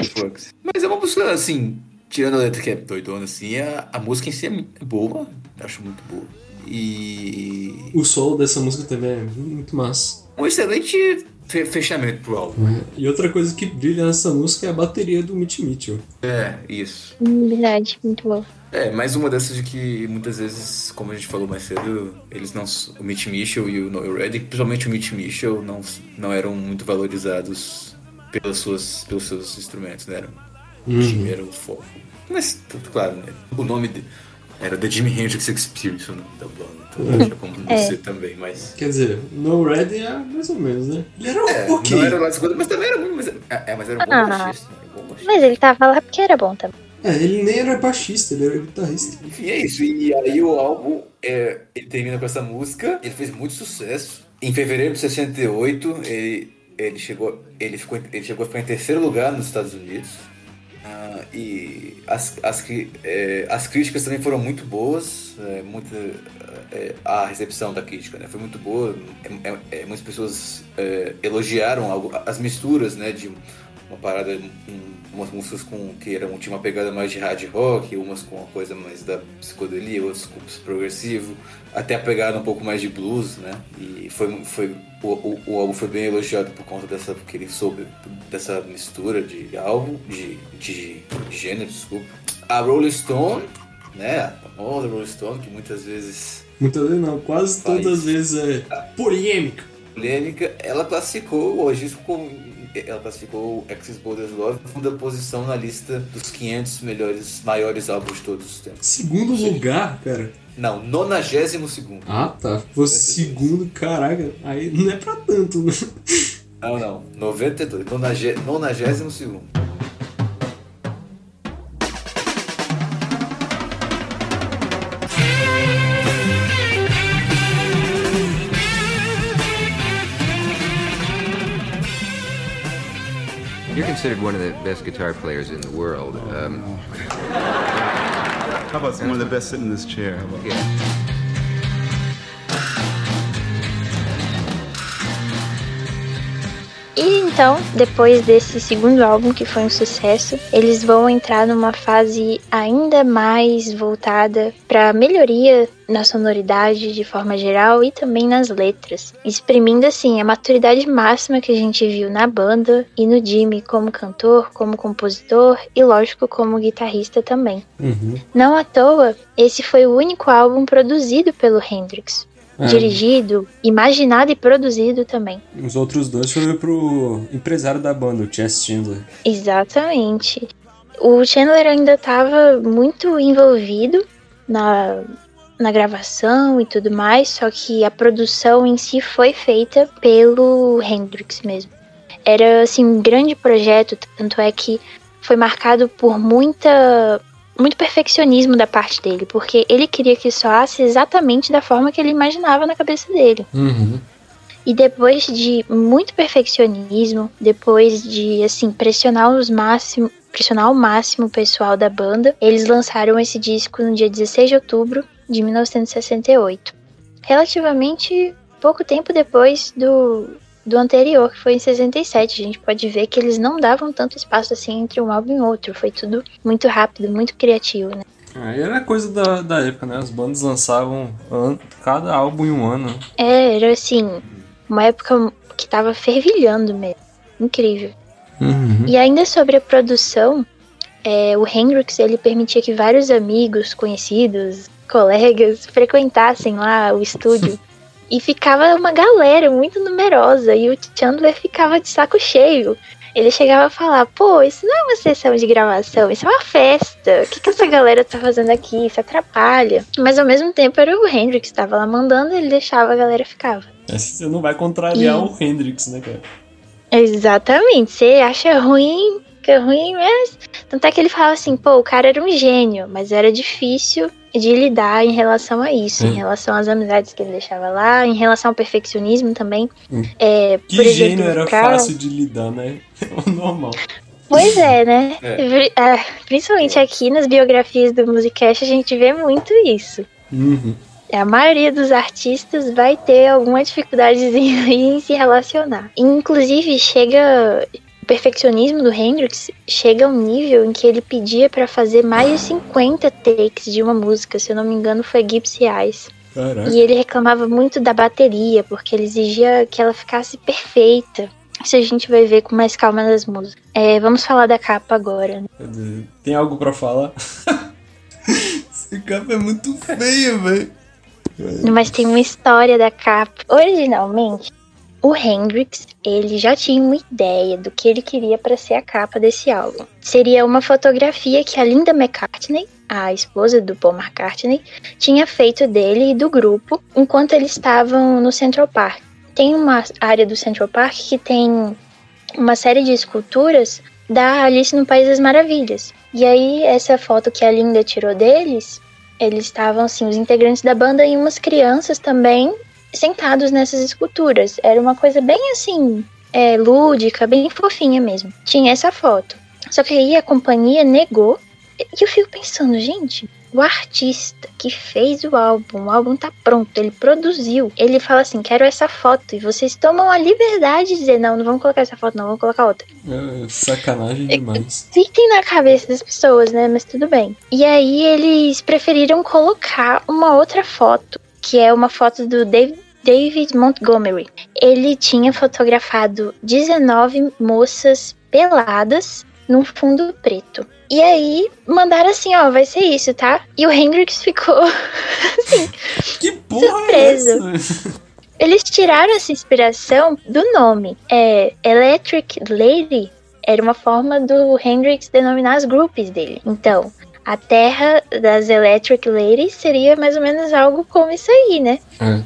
Mas é uma música, assim, tirando a letra que é doidona, assim, a, a música em si é muito boa. Acho muito boa. E. O solo dessa música também é muito massa. Um excelente fe- fechamento pro álbum. E outra coisa que brilha nessa música é a bateria do Mitch Mitchell. É, isso. Verdade, muito bom. É, mais uma dessas de que muitas vezes, como a gente falou mais cedo, eles não. O Mitch Mitchell e o Noel Reddick, principalmente o Mitch Mitchell, não, não eram muito valorizados pelas suas, pelos seus instrumentos, né? Era, O time era o foco. Mas, tudo claro, né? O nome de, era The Jimi Hendrix Experience, o nome da banda. Então tinha como não É. também, mas. Quer dizer, No Red é mais ou menos, né? Ele era É, ok. não era lá coisas, mas também era muito. Mas, é, mas era um bom Ah. baixista. Um bom baixista. Mas ele tava lá porque era bom também. É, ele nem era baixista, ele era guitarrista. Enfim, é isso. E aí o álbum, é, ele termina com essa música. Ele fez muito sucesso. Em fevereiro de 68, ele, ele, chegou, ele, ficou, ele chegou a ficar em terceiro lugar nos Estados Unidos. Ah, e as, as, é, as críticas também foram muito boas. É, muita, é, a recepção da crítica né, foi muito boa. É, é, é, muitas pessoas elogiaram algo- as misturas né, de uma parada, um- umas músicas com que eram, tinha uma pegada mais de hard rock, umas com uma coisa mais da psicodelia, outras com progressivo, até a pegada um pouco mais de blues, né? E foi, foi o, o, o álbum foi bem elogiado por conta dessa, porque ele soube dessa mistura de álbum, de, de, de gênero, desculpa. A Rolling Stone, né? A famosa Rolling Stone, que muitas vezes Muitas vezes não, quase Faz. todas as vezes é polêmica. polêmica, ela classificou hoje isso como ela classificou Axis Brothers Love na segunda posição na lista dos 500 melhores maiores álbuns de todos os tempos. Segundo lugar, cara. Não, 92 segundo. Ah, tá. Fosse segundo, caraca. Aí não é pra tanto, né? Não, não, 92, 92 segundo. Considered one of the best guitar players in the world. Um, How about one of the best sitting in this chair? Yeah. E então, depois desse segundo álbum, que foi um sucesso, eles vão entrar numa fase ainda mais voltada para melhoria na sonoridade de forma geral e também nas letras, exprimindo assim a maturidade máxima que a gente viu na banda e no Jimmy como cantor, como compositor e lógico como guitarrista também. Uhum. Não à toa, esse foi o único álbum produzido pelo Hendrix, É. dirigido, imaginado e produzido também. Os outros dois foram pro empresário da banda, o Chess Chandler. Exatamente. O Chandler ainda estava muito envolvido na, na gravação e tudo mais, só que a produção em si foi feita pelo Hendrix mesmo. Era assim um grande projeto, tanto é que foi marcado por muita muito perfeccionismo da parte dele, porque ele queria que soasse exatamente da forma que ele imaginava na cabeça dele. Uhum. E depois de muito perfeccionismo, depois de assim pressionar os máximo, pressionar ao máximo o pessoal da banda, eles lançaram esse disco no dia 16 de outubro de 1968. Relativamente pouco tempo depois do do anterior, que foi em 67. A gente pode ver que eles não davam tanto espaço assim entre um álbum e outro. Foi tudo muito rápido, muito criativo, né? Aí era coisa da, da época, né? As bandas lançavam an- cada álbum em um ano. É, era assim, uma época que tava fervilhando mesmo. Incrível. Uhum. E ainda sobre a produção, é, o Hendrix ele permitia que vários amigos, conhecidos, colegas frequentassem lá o estúdio. *laughs* e ficava uma galera muito numerosa. E o Chandler ficava de saco cheio. Ele chegava a falar: pô, isso não é uma sessão de gravação, isso é uma festa. O que, que essa galera tá fazendo aqui? Isso atrapalha. Mas ao mesmo tempo era o Hendrix que estava lá mandando, ele deixava, a galera ficava. Você não vai contrariar E- o Hendrix, né, cara? Exatamente. Você acha ruim, fica ruim, mas. Tanto é que ele falava assim, pô, o cara era um gênio, mas era difícil de lidar em relação a isso, Hum. em relação às amizades que ele deixava lá, em relação ao perfeccionismo também. Hum. É, Que por gênio exemplo, era pra- fácil de lidar, né? *laughs* É o normal. Pois é, né? É. É, principalmente aqui nas biografias do Musicast a gente vê muito isso. Uhum. A maioria dos artistas vai ter alguma dificuldadezinha *laughs* em se relacionar. Inclusive, chega. O perfeccionismo do Hendrix chega a um nível em que ele pedia pra fazer mais de 50 takes de uma música, se eu não me engano, foi Gypsy Eyes. Caraca. E ele reclamava muito da bateria, porque ele exigia que ela ficasse perfeita. Isso a gente vai ver com mais calma nas músicas. É, vamos falar da capa agora. né? Tem algo pra falar? *laughs* Esse capa é muito feio, velho. Mas tem uma história da capa. Originalmente, o Hendrix, ele já tinha uma ideia do que ele queria para ser a capa desse álbum. Seria uma fotografia que a Linda McCartney, a esposa do Paul McCartney, tinha feito dele e do grupo enquanto eles estavam no Central Park. Tem uma área do Central Park que tem uma série de esculturas da Alice no País das Maravilhas. E aí, essa foto que a Linda tirou deles, eles estavam assim, os integrantes da banda e umas crianças também sentados nessas esculturas. Era uma coisa bem assim, é, lúdica, bem fofinha mesmo. Tinha essa foto. Só que aí a companhia negou. E eu fico pensando, gente, o artista que fez o álbum, o álbum tá pronto, ele produziu. Ele fala assim: quero essa foto. E vocês tomam a liberdade de dizer: não, não vamos colocar essa foto, não, vamos colocar outra. É sacanagem demais. Fiquem na cabeça das pessoas, né? Mas tudo bem. E aí eles preferiram colocar uma outra foto, que é uma foto do David. David Montgomery. Ele tinha fotografado 19 moças peladas num fundo preto. E aí mandaram assim, ó, vai ser isso, tá? E o Hendrix ficou *laughs* assim, Que porra Surpreso. é essa? Eles tiraram essa inspiração do nome. É, Electric Lady era uma forma do Hendrix denominar as groups dele. Então, a terra das Electric Ladies seria mais ou menos algo como isso aí, né? É.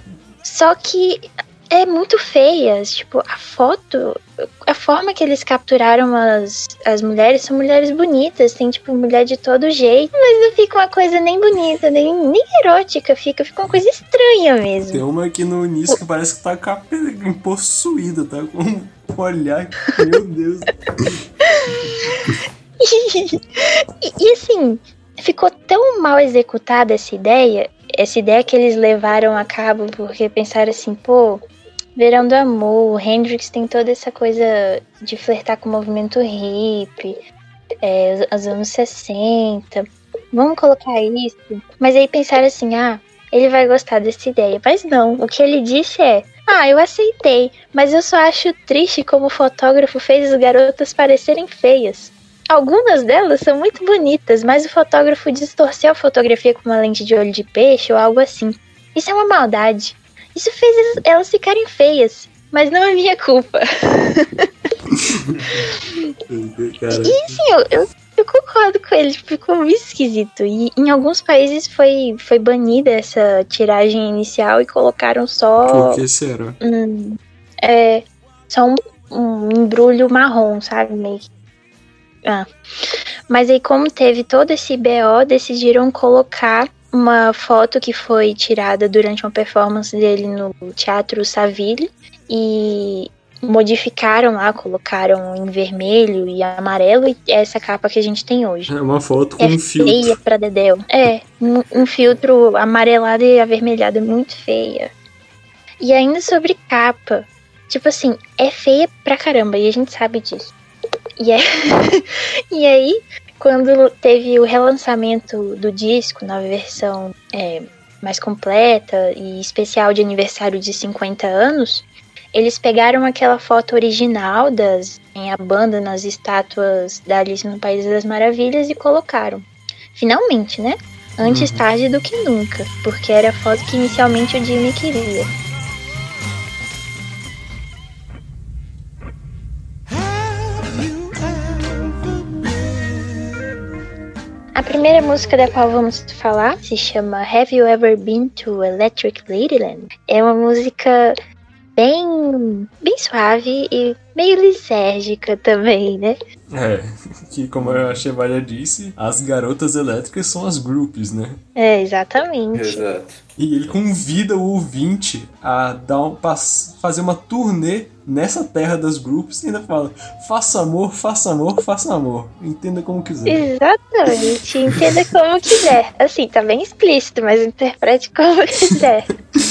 Só que é muito feia. Tipo, a foto, a forma que eles capturaram as, as mulheres são mulheres bonitas. Tem, tipo, mulher de todo jeito. Mas não fica uma coisa nem bonita, nem, nem erótica. Fica, fica uma coisa estranha mesmo. Tem uma aqui no início que parece que tá possuída, tá com um olhar. Meu Deus. *laughs* e, e, assim, ficou tão mal executada essa ideia, essa ideia que eles levaram a cabo porque pensaram assim, pô, Verão do Amor, o Hendrix tem toda essa coisa de flertar com o movimento hippie, é, os anos 60. Vamos colocar isso. Mas aí pensaram assim, ah, ele vai gostar dessa ideia. Mas não, o que ele disse é: Ah, eu aceitei, mas eu só acho triste como o fotógrafo fez as garotas parecerem feias. Algumas delas são muito bonitas, mas o fotógrafo distorceu a fotografia com uma lente de olho de peixe ou algo assim. Isso é uma maldade. Isso fez elas- ficarem feias, mas não é minha culpa. *laughs* E assim, eu, eu, eu concordo com ele, ficou muito esquisito. E em alguns países foi, foi banida essa tiragem inicial e colocaram só. por que será? é, só um, um embrulho marrom, sabe? Meio que- Ah. Mas aí, como teve todo esse BO, decidiram colocar uma foto que foi tirada durante uma performance dele no Teatro Saville e modificaram lá, colocaram em vermelho e amarelo e é essa capa que a gente tem hoje. É uma foto com É um filtro. feia pra Dedéu. É, um, um filtro amarelado e avermelhado, muito feia. E ainda sobre capa, tipo assim, é feia pra caramba e a gente sabe disso. E, é... *laughs* e aí, quando teve o relançamento do disco na versão é, mais completa e especial de aniversário de 50 anos, eles pegaram aquela foto original das em a banda nas estátuas da Alice no País das Maravilhas e colocaram. Finalmente, né? Antes tarde do que nunca, porque era a foto que inicialmente o Jimmy queria. A primeira música da qual vamos falar se chama Have You Ever Been to Electric Ladyland? É uma música bem, bem suave e meio lisérgica também, né? É, que como a Chevalha disse, as garotas elétricas são as groups, né? É, exatamente. Exato. E ele convida o ouvinte a dar um, fazer uma turnê nessa terra das groups e ainda fala: faça amor, faça amor, faça amor. Entenda como quiser. Exatamente, entenda como quiser. Assim, tá bem explícito, mas interprete como *laughs* quiser.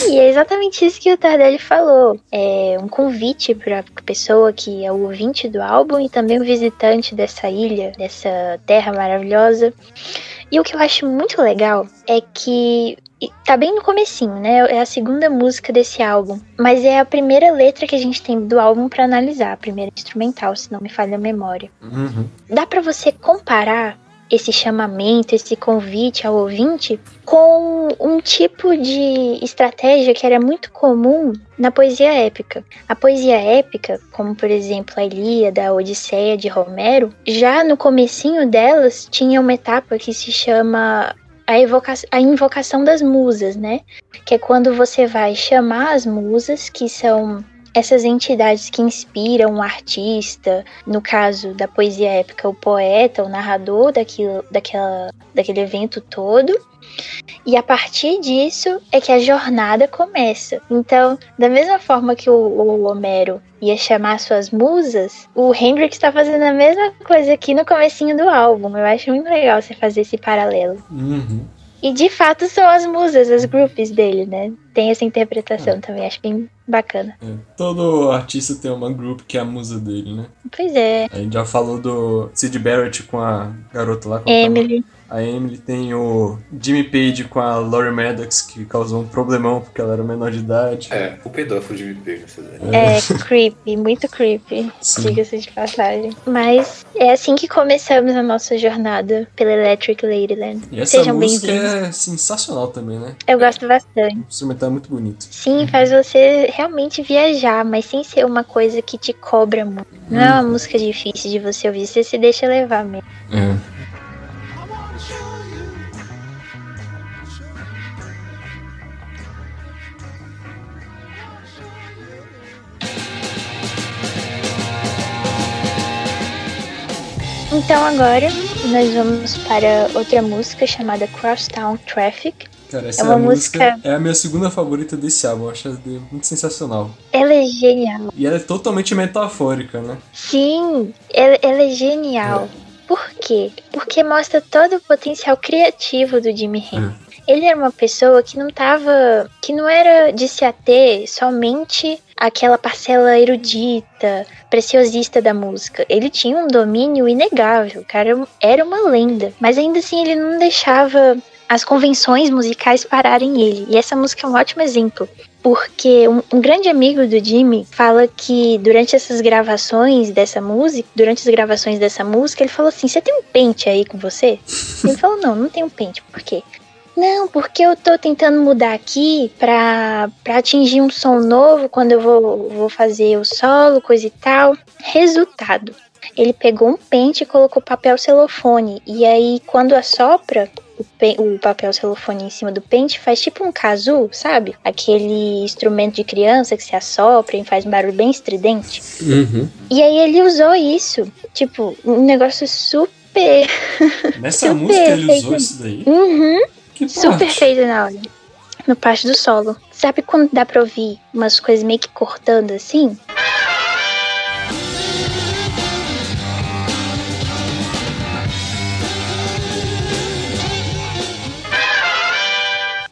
E é exatamente isso que o Tardelli falou. É um convite pra pessoa que é o ouvinte do álbum e também o visitante dessa ilha, dessa terra maravilhosa. E o que eu acho muito legal é que tá bem no comecinho, né? É a segunda música desse álbum, mas é a primeira letra que a gente tem do álbum pra analisar, a primeira instrumental, se não me falha a memória Uhum. dá pra você comparar esse chamamento, esse convite ao ouvinte com um tipo de estratégia que era muito comum na poesia épica. A poesia épica, como por exemplo a Ilíada, a Odisseia de Homero, já no comecinho delas tinha uma etapa que se chama a, evoca a invocação das musas, né? Que é quando você vai chamar as musas, que são essas entidades que inspiram o artista, no caso da poesia épica, o poeta, o narrador daquilo, daquela, daquele evento todo. E a partir disso é que a jornada começa. Então, da mesma forma que o, o Homero ia chamar suas musas, o Hendrix está fazendo a mesma coisa aqui no comecinho do álbum. Eu acho muito legal você fazer esse paralelo. Uhum. E de fato são as musas, as groupies dele, né? Tem essa interpretação também, acho bem bacana. É, Todo artista tem uma group que é a musa dele, né? Pois é, A gente já falou do Sid Barrett com a garota lá. que é nome? Emily. A Emily tem o Jimmy Page com a Laurie Maddox, que causou um problemão porque ela era menor de idade. É, o pedófilo de me perde nessa daí. É creepy, muito creepy, Sim. diga-se de passagem. Mas é assim que começamos a nossa jornada pela Electric Ladyland. E essa Sejam música bem-vindos. é sensacional também, né? Eu gosto bastante. O instrumental é muito bonito. Sim, faz você realmente viajar, mas sem ser uma coisa que te cobra muito. Não é uma música difícil de você ouvir, você se deixa levar mesmo. É. Então agora nós vamos para outra música chamada Crosstown Traffic. Cara, essa É uma música música- é a minha segunda favorita desse álbum. Eu acho ela muito sensacional. Ela é genial. E ela é totalmente metafórica, né? Sim, ela, ela é genial. Por quê? Porque mostra todo o potencial criativo do Jimi Hendrix. Ele era uma pessoa que não tava. que não era de se ater somente àquela parcela erudita, preciosista da música. Ele tinha um domínio inegável, o cara era uma lenda. Mas ainda assim ele não deixava as convenções musicais pararem ele. E essa música é um ótimo exemplo. Porque um, um grande amigo do Jimmy fala que durante essas gravações dessa música, durante as gravações dessa música, ele falou assim: Você tem um pente aí com você? *laughs* Ele falou: Não, não tem um pente. Por quê? Não, porque eu tô tentando mudar aqui pra, pra atingir um som novo quando eu vou, vou fazer o solo, coisa e tal. Resultado: ele pegou um pente e colocou papel celofane. E aí, quando assopra, o, o papel celofane em cima do pente faz tipo um kazoo, sabe? Aquele instrumento de criança que se assopra e faz um barulho bem estridente. Uhum. E aí ele usou isso, tipo, um negócio super. Nessa *laughs* Super música ele usou isso daí. Uhum, Que super feito na hora. No parte do solo. Sabe quando dá pra ouvir umas coisas meio que cortando assim?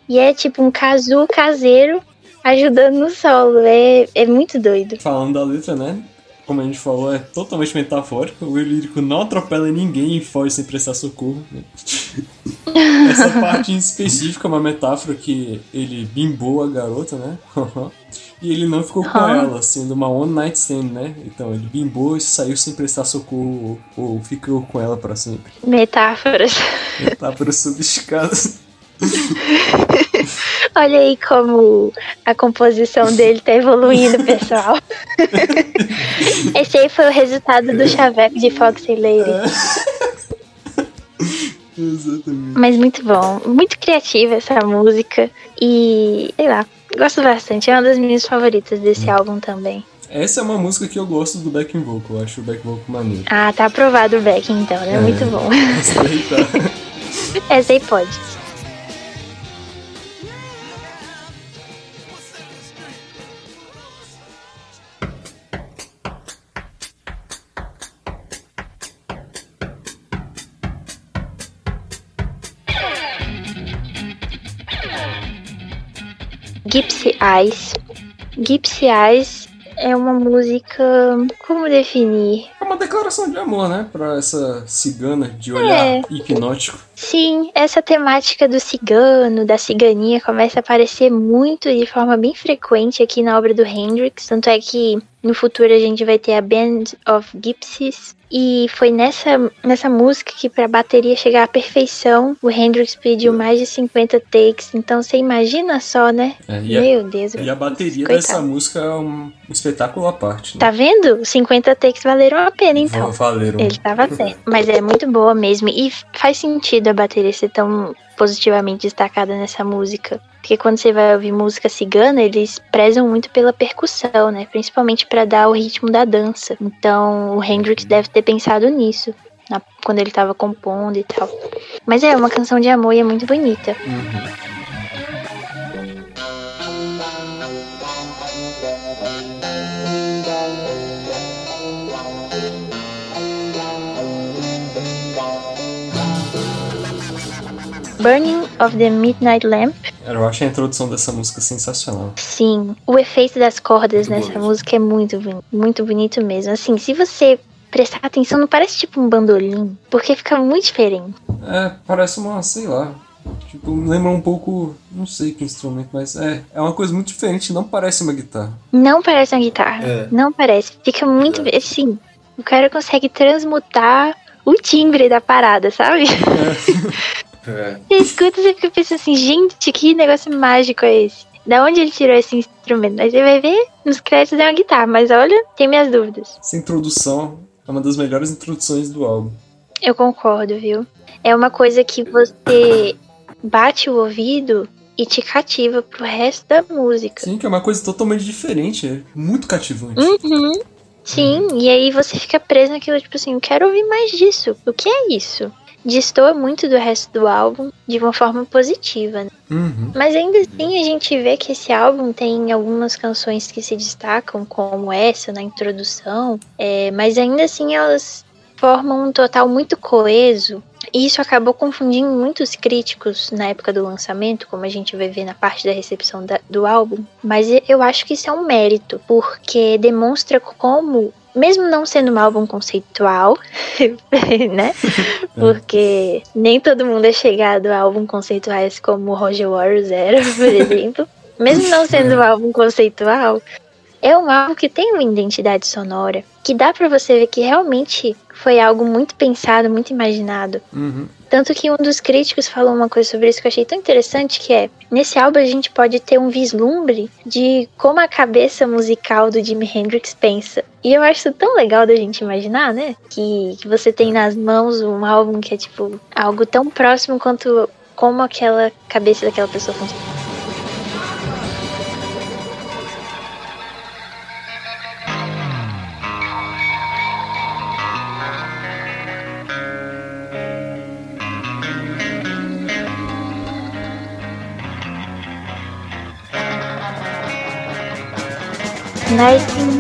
E é tipo um casu caseiro ajudando no solo. É, é muito doido. Falando da letra, né? Como a gente falou, é totalmente metafórico. O lírico não atropela ninguém e foge sem prestar socorro. né? *laughs* Essa parte em específico é uma metáfora que ele bimbou a garota, né? *laughs* e ele não ficou com ela, sendo uma one night stand, né? Então ele bimbou e saiu sem prestar socorro ou, ou ficou com ela pra sempre. Metáforas. Metáforas *laughs* sofisticadas. Olha aí como a composição dele tá evoluindo, pessoal. *laughs* Esse aí foi o resultado do chaveco de Foxy Lady. *laughs* Exatamente. Mas muito bom, muito criativa essa música. E, sei lá, gosto bastante. É uma das minhas favoritas desse álbum também. Essa é uma música que eu gosto do backing vocal. Eu acho o backing vocal maneiro. Ah, tá aprovado o back então, né? Muito bom. Essa daí tá. Essa aí pode. Gypsy Eyes. Gypsy Eyes é uma música. Como definir? É uma declaração de amor, né? Pra essa cigana de olhar É. hipnótico. Sim, essa temática do cigano, da ciganinha, começa a aparecer muito e de forma bem frequente aqui na obra do Hendrix. Tanto é que no futuro a gente vai ter a Band of Gypsies. E foi nessa, nessa música que, pra bateria chegar à perfeição, o Hendrix pediu mais de 50 takes. Então você imagina só, né? É, e, a, Meu Deus. e a bateria Coitado. dessa música é um, espetáculo à parte. Né? Tá vendo? Os 50 takes valeram a pena, então. Valeram. Ele tava certo. Mas é muito boa mesmo. E faz sentido a bateria ser tão positivamente destacada nessa música. Porque quando você vai ouvir música cigana, eles prezam muito pela percussão, né? Principalmente para dar o ritmo da dança. Então, o Hendrix deve ter pensado nisso. quando ele tava compondo e tal. Mas é uma canção de amor e é muito bonita. Burning of the Midnight Lamp Eu acho a introdução dessa música sensacional. Sim, o efeito das cordas Muito nessa bonito. música é muito bonito, muito bonito mesmo. Assim, se você prestar atenção, não parece tipo um bandolim, porque fica muito diferente. É, parece uma, sei lá. Tipo, lembra um pouco. Não sei que instrumento, mas é, é uma coisa muito diferente, não parece uma guitarra. Não parece uma guitarra, É. não parece. Fica muito, Exato. assim, o cara consegue transmutar o timbre da parada, sabe? É. *laughs* Você escuta e você fica pensando assim, gente, que negócio mágico é esse? Da onde ele tirou esse instrumento? Aí você vai ver, nos créditos é uma guitarra, mas olha, tem minhas dúvidas. Essa introdução é uma das melhores introduções do álbum. Eu concordo, viu? É uma coisa que você bate o ouvido e te cativa pro resto da música. Sim, que é uma coisa totalmente diferente, é muito cativante. Uhum. Sim, e aí você fica preso naquilo, tipo assim, eu quero ouvir mais disso. O que é isso? Destoa muito do resto do álbum de uma forma positiva. né? Uhum. Mas ainda assim a gente vê que esse álbum tem algumas canções que se destacam, como essa na introdução, é, mas ainda assim elas formam um total muito coeso. E isso acabou confundindo muitos críticos na época do lançamento, como a gente vai ver na parte da recepção da- do álbum. Mas eu acho que isso é um mérito, porque demonstra como, mesmo não sendo um álbum conceitual, *laughs* né? *laughs* Porque nem todo mundo é chegado a álbum conceituais como o Roger Waters era, por *laughs* exemplo. Mesmo não sendo um álbum conceitual, é um álbum que tem uma identidade sonora, que dá pra você ver que realmente foi algo muito pensado, muito imaginado. Uhum. Tanto que um dos críticos falou uma coisa sobre isso que eu achei tão interessante, que é, nesse álbum a gente pode ter um vislumbre de como a cabeça musical do Jimi Hendrix pensa. E eu acho isso tão legal da gente imaginar, né? Que, que você tem nas mãos um álbum que é, tipo, algo tão próximo quanto como aquela cabeça daquela pessoa funciona. Nineteen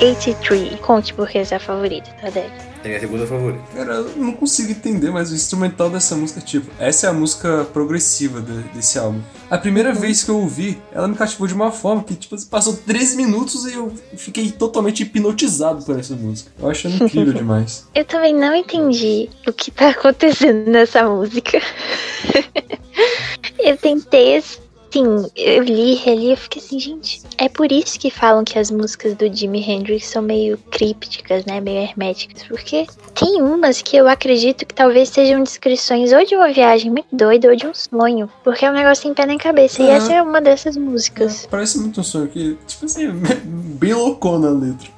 83. Conte por que essa é a favorita, tá, Délio? É minha segunda favorita. Cara, eu não consigo entender, mas o instrumental dessa música, tipo, essa é a música progressiva de- desse álbum. A primeira vez que eu ouvi, ela me cativou de uma forma que, tipo, passou 13 minutos e eu fiquei totalmente hipnotizado por essa música. Eu acho incrível *laughs* demais. Eu também não entendi o que tá acontecendo nessa música. *laughs* eu tentei, assim, eu li, reli, eu fiquei assim, gente, é por isso que falam que as músicas do Jimi Hendrix são meio crípticas, né, meio herméticas, porque tem umas que eu acredito que talvez sejam descrições ou de uma viagem muito doida ou de um sonho, porque é um negócio sem pé nem cabeça, e É. essa é uma dessas músicas. Parece muito um sonho que, tipo assim, é *laughs* bem loucona a letra.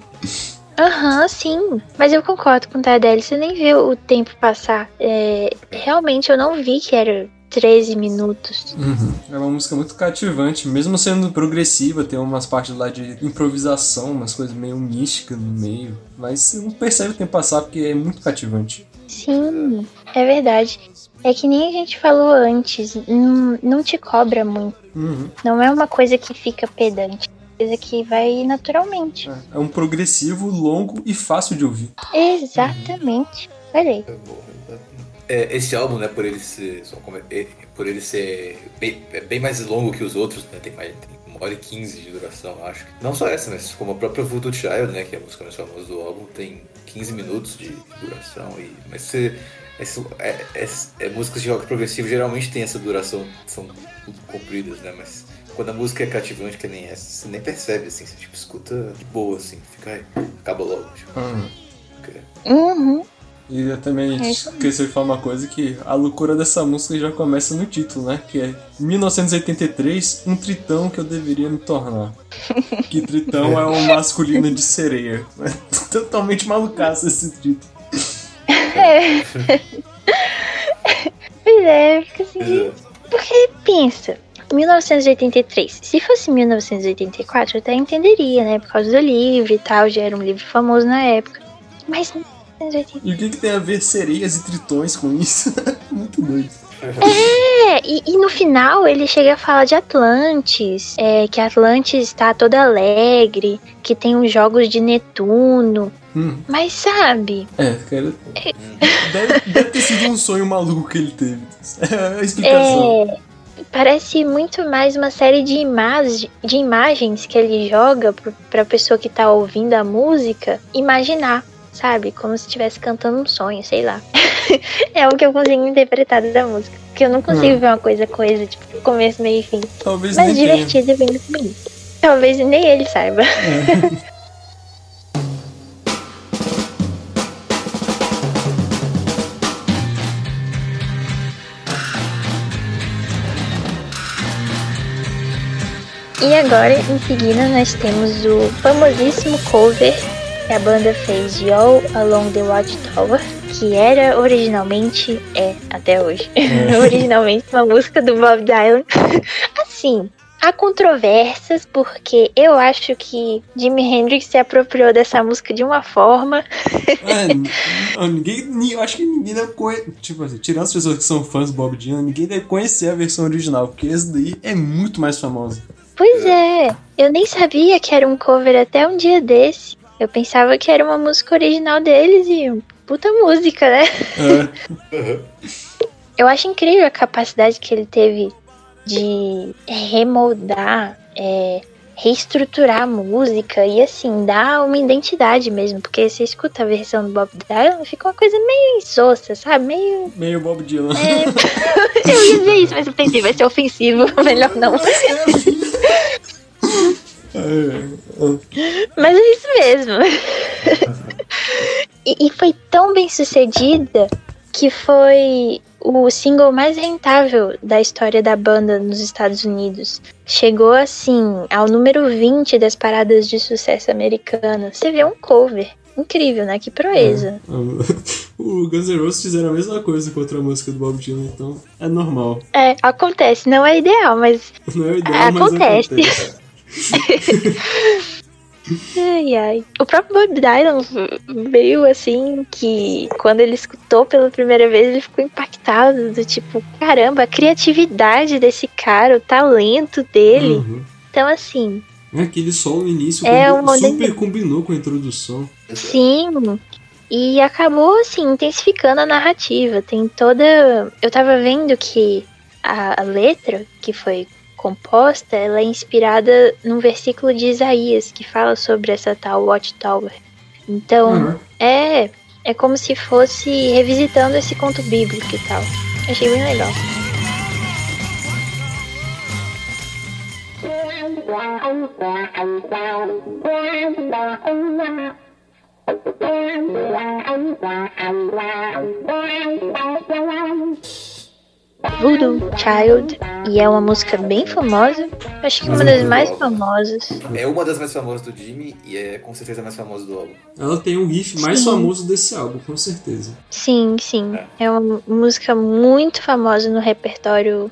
Aham, sim. Mas eu concordo com o Tardelli. Você nem viu o tempo passar. É, realmente eu não vi que era 13 minutos. É uma música muito cativante, mesmo sendo progressiva, tem umas partes lá de improvisação, umas coisas meio místicas no meio. Mas você não percebe o tempo passar porque é muito cativante. Sim, é verdade. É que nem a gente falou antes, não, não te cobra muito. Uhum. Não é uma coisa que fica pedante. É uma coisa que vai naturalmente. É um progressivo longo e fácil de ouvir. Exatamente. Olha aí. É, esse álbum, né, por ele ser, só como- é, por ele ser bem, é bem mais longo que os outros, né, tem mais tem uma hora e 15 de duração, acho. Não só essa, mas como a própria Voodoo Child, né, que é a música mais famosa do álbum, tem 15 minutos de duração. E, mas você, esse, é, é, é, músicas de rock progressivo geralmente tem essa duração, são muito compridas, né, mas quando a música é cativante, que nem essa, você nem percebe, assim, você tipo, escuta de boa, assim, fica, "Ai, acaba logo, tipo, fica- Uhum. E eu também É esqueci de falar uma coisa que a loucura dessa música já começa no título, né? Que é 1983, um tritão que eu deveria me tornar. *laughs* que tritão é o masculino de sereia. É totalmente malucaço esse título. E é, fica assim, gente, porque pensa, 1983. Se fosse 1984, eu até entenderia, né? Por causa do livro e tal, já era um livro famoso na época. Mas 1983. E o que, que tem a ver sereias e tritões com isso? *laughs* Muito doido. É, e, e no final ele chega a falar de Atlantis, é, que Atlantis está toda alegre, que tem os jogos de Netuno. Hum. Mas sabe, É, cara. Deve, deve ter sido um sonho maluco que ele teve. É a explicação. é, parece muito mais uma série de, imag de imagens que ele joga pro- pra pessoa que tá ouvindo a música imaginar, sabe? Como se estivesse cantando um sonho, sei lá. *laughs* é o que eu consigo interpretar da música. Porque eu não consigo Hum. ver uma coisa coesa, tipo, começo, meio e fim. Talvez Mas divertido e bem bonito. Talvez nem ele saiba. E agora, em seguida, nós temos o famosíssimo cover que a banda fez de All Along the Watchtower, que era originalmente, é, até hoje, *laughs* originalmente uma música do Bob Dylan. *laughs* assim, há controvérsias, porque eu acho que Jimi Hendrix se apropriou dessa música de uma forma. É, *laughs* ninguém, ni- eu acho que ninguém deve conhecer. Tipo assim, tirando as pessoas que são fãs do Bob Dylan, ninguém deve conhecer a versão original, porque essa daí é muito mais famosa. Pois é, eu nem sabia que era um cover até um dia desse. Eu pensava que era uma música original deles e puta música, né? É, Eu acho incrível a capacidade que ele teve de remoldar, é, reestruturar a música e assim, dar uma identidade mesmo. Porque você escuta a versão do Bob Dylan, fica uma coisa meio insossa, sabe? Meio. meio Bob Dylan. É, *laughs* eu ia dizer isso, mas eu pensei, vai ser ofensivo, *laughs* melhor não. É, é. Mas é isso mesmo. e, e foi tão bem sucedida que foi o single mais rentável da história da banda nos Estados Unidos. Chegou assim ao número 20 das paradas de sucesso americanas. Você vê um cover. Incrível, né? Que proeza. *laughs* O Guns N' Roses fizeram a mesma coisa contra a música do Bob Dylan, então é normal. É, acontece. Não é ideal, mas *laughs* Não é ideal, mas Acontece. *laughs* Ai, ai. O próprio Bob Dylan veio assim que quando ele escutou pela primeira vez ele ficou impactado do tipo, caramba, a criatividade desse cara, o talento dele. Uhum. Então assim, É aquele solo no início É combi- uma super combinou com a introdução. sim. E acabou assim intensificando a narrativa. Tem toda, eu tava vendo que a, a letra que foi composta, ela é inspirada num versículo de Isaías que fala sobre essa tal Watchtower. Então, Uhum. É, é como se fosse revisitando esse conto bíblico e tal. Achei bem legal. *laughs* Voodoo Child, e é uma música bem famosa. Acho que uma das mais famosas. É uma das mais famosas do Jimmy e é com certeza a mais famosa do álbum. Ela tem um riff mais Sim. famoso desse álbum, com certeza. Sim, sim. É uma música muito famosa no repertório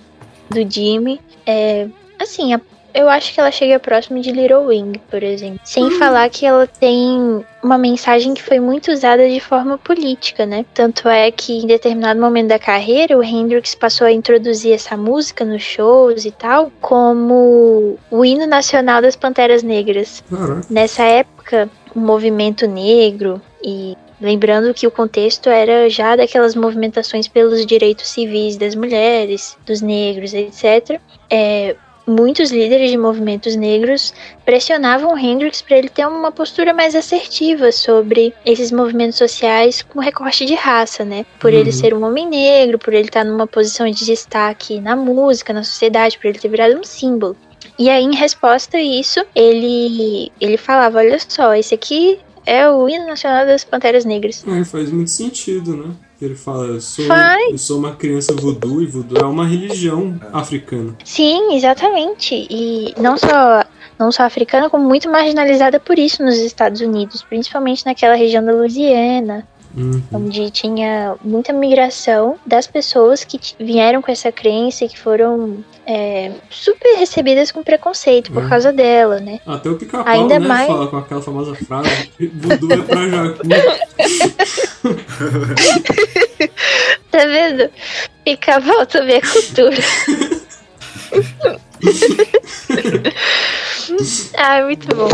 do Jimmy. É, assim, a- eu acho que ela chega próximo de Little Wing, por exemplo. Sem falar que ela tem uma mensagem que foi muito usada de forma política, né? Tanto é que em determinado momento da carreira, o Hendrix passou a introduzir essa música nos shows e tal, como o hino nacional das Panteras Negras. Nessa época, o movimento negro e lembrando que o contexto era já daquelas movimentações pelos direitos civis das mulheres, dos negros, etc. É, muitos líderes de movimentos negros pressionavam Hendrix para ele ter uma postura mais assertiva sobre esses movimentos sociais com recorte de raça, né? Por ele Uhum. ser um homem negro, por ele estar numa posição de destaque na música, na sociedade, por ele ter virado um símbolo. E aí, em resposta a isso, ele, ele falava: Olha só, esse aqui é o hino nacional das Panteras Negras. É, faz muito sentido, né? Ele fala, eu sou, Faz. eu sou uma criança voodoo e voodoo é uma religião africana. Sim, exatamente. E não só, não só africana, como muito marginalizada por isso nos Estados Unidos, principalmente naquela região da Louisiana. Uhum. onde tinha muita migração das pessoas que vieram com essa crença e que foram é, super recebidas com preconceito por Uhum. causa dela, né? Até o pica-pau, Ainda né? mais- Fala com aquela famosa frase: Voodoo é pra Jacu. *laughs* Tá vendo? Pica-pau também é cultura. *laughs* ah, muito bom.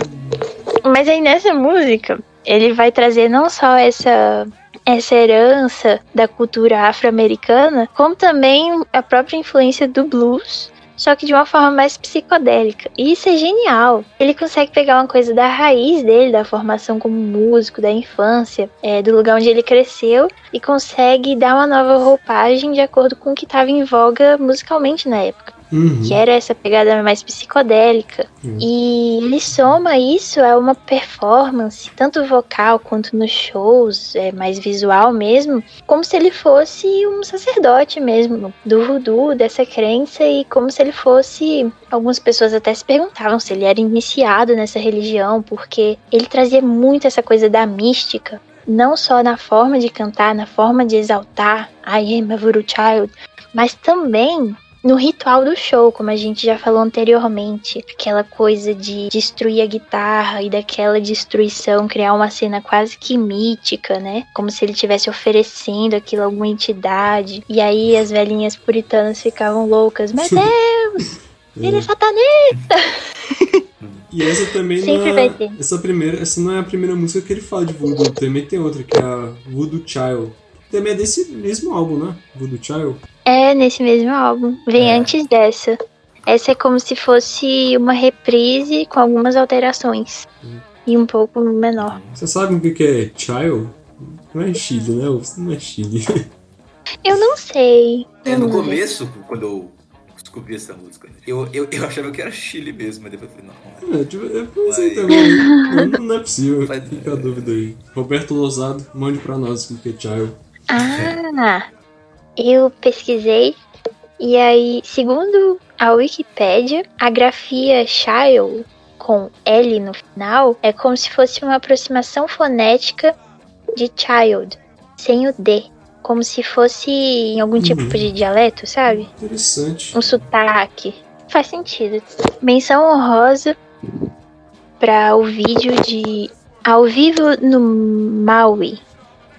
Mas aí nessa música, ele vai trazer não só essa essa herança da cultura afro-americana, como também a própria influência do blues, só que de uma forma mais psicodélica. E isso é genial. Ele consegue pegar uma coisa da raiz dele, da formação como músico, da infância, é, do lugar onde ele cresceu, e consegue dar uma nova roupagem de acordo com o que estava em voga musicalmente na época Uhum. que era essa pegada mais psicodélica. Hum. E ele soma isso a uma performance, tanto vocal quanto nos shows, é, mais visual mesmo, como se ele fosse um sacerdote mesmo do voodoo, dessa crença, e como se ele fosse. Algumas pessoas até se perguntavam se ele era iniciado nessa religião, porque ele trazia muito essa coisa da mística. Não só na forma de cantar, na forma de exaltar I am a voodoo child, mas também no ritual do show, como a gente já falou anteriormente, aquela coisa de destruir a guitarra e daquela destruição criar uma cena quase que mítica, né? Como se ele estivesse oferecendo aquilo a alguma entidade. E aí as velhinhas puritanas ficavam loucas. Meu *laughs* Deus! Ele é satanista! *laughs* E essa também Sempre não é. Essa, primeira, essa não é a primeira música que ele fala de Voodoo. Também tem outra, que é a Voodoo Child. Também é desse mesmo álbum, né? Voodoo Child. É, nesse mesmo álbum. Vem É. antes dessa. Essa é como se fosse uma reprise com algumas alterações. E um pouco menor. Você sabe o que que é Child? Não é Chile, né? Não é Chile. *laughs* Eu não sei. É, no começo, quando eu descobri essa música, eu, eu, eu achava que era Chile mesmo, mas depois eu falei, não. É, tipo, eu pensei também. Não, não é possível. *laughs* Vai- Fica a dúvida aí. Roberto Lozado, mande pra nós o que é Child. Ah, eu pesquisei e aí, segundo a Wikipédia, a grafia child com L no final é como se fosse uma aproximação fonética de child, sem o D, como se fosse em algum tipo Uhum. de dialeto, sabe? Interessante. um sotaque. Faz sentido. Menção honrosa para o vídeo de Ao vivo no Maui.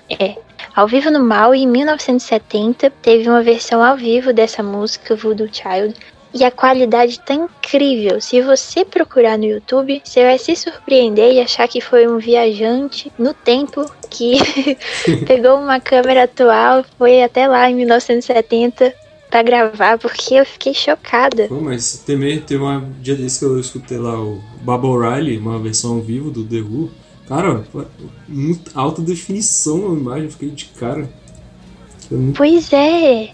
É. Ao vivo no Maui, em 1970, teve uma versão ao vivo dessa música, Voodoo Child. E a qualidade tá incrível. Se você procurar no YouTube, você vai se surpreender e achar que foi um viajante no tempo que *laughs* pegou uma câmera atual, foi até lá em 1970 pra gravar, porque eu fiquei chocada. Pô, mas também teve um dia desse que eu escutei lá o Baba O'Reilly, uma versão ao vivo do The Who. Cara, muito alta definição a imagem, eu fiquei de cara. Muito... Pois é,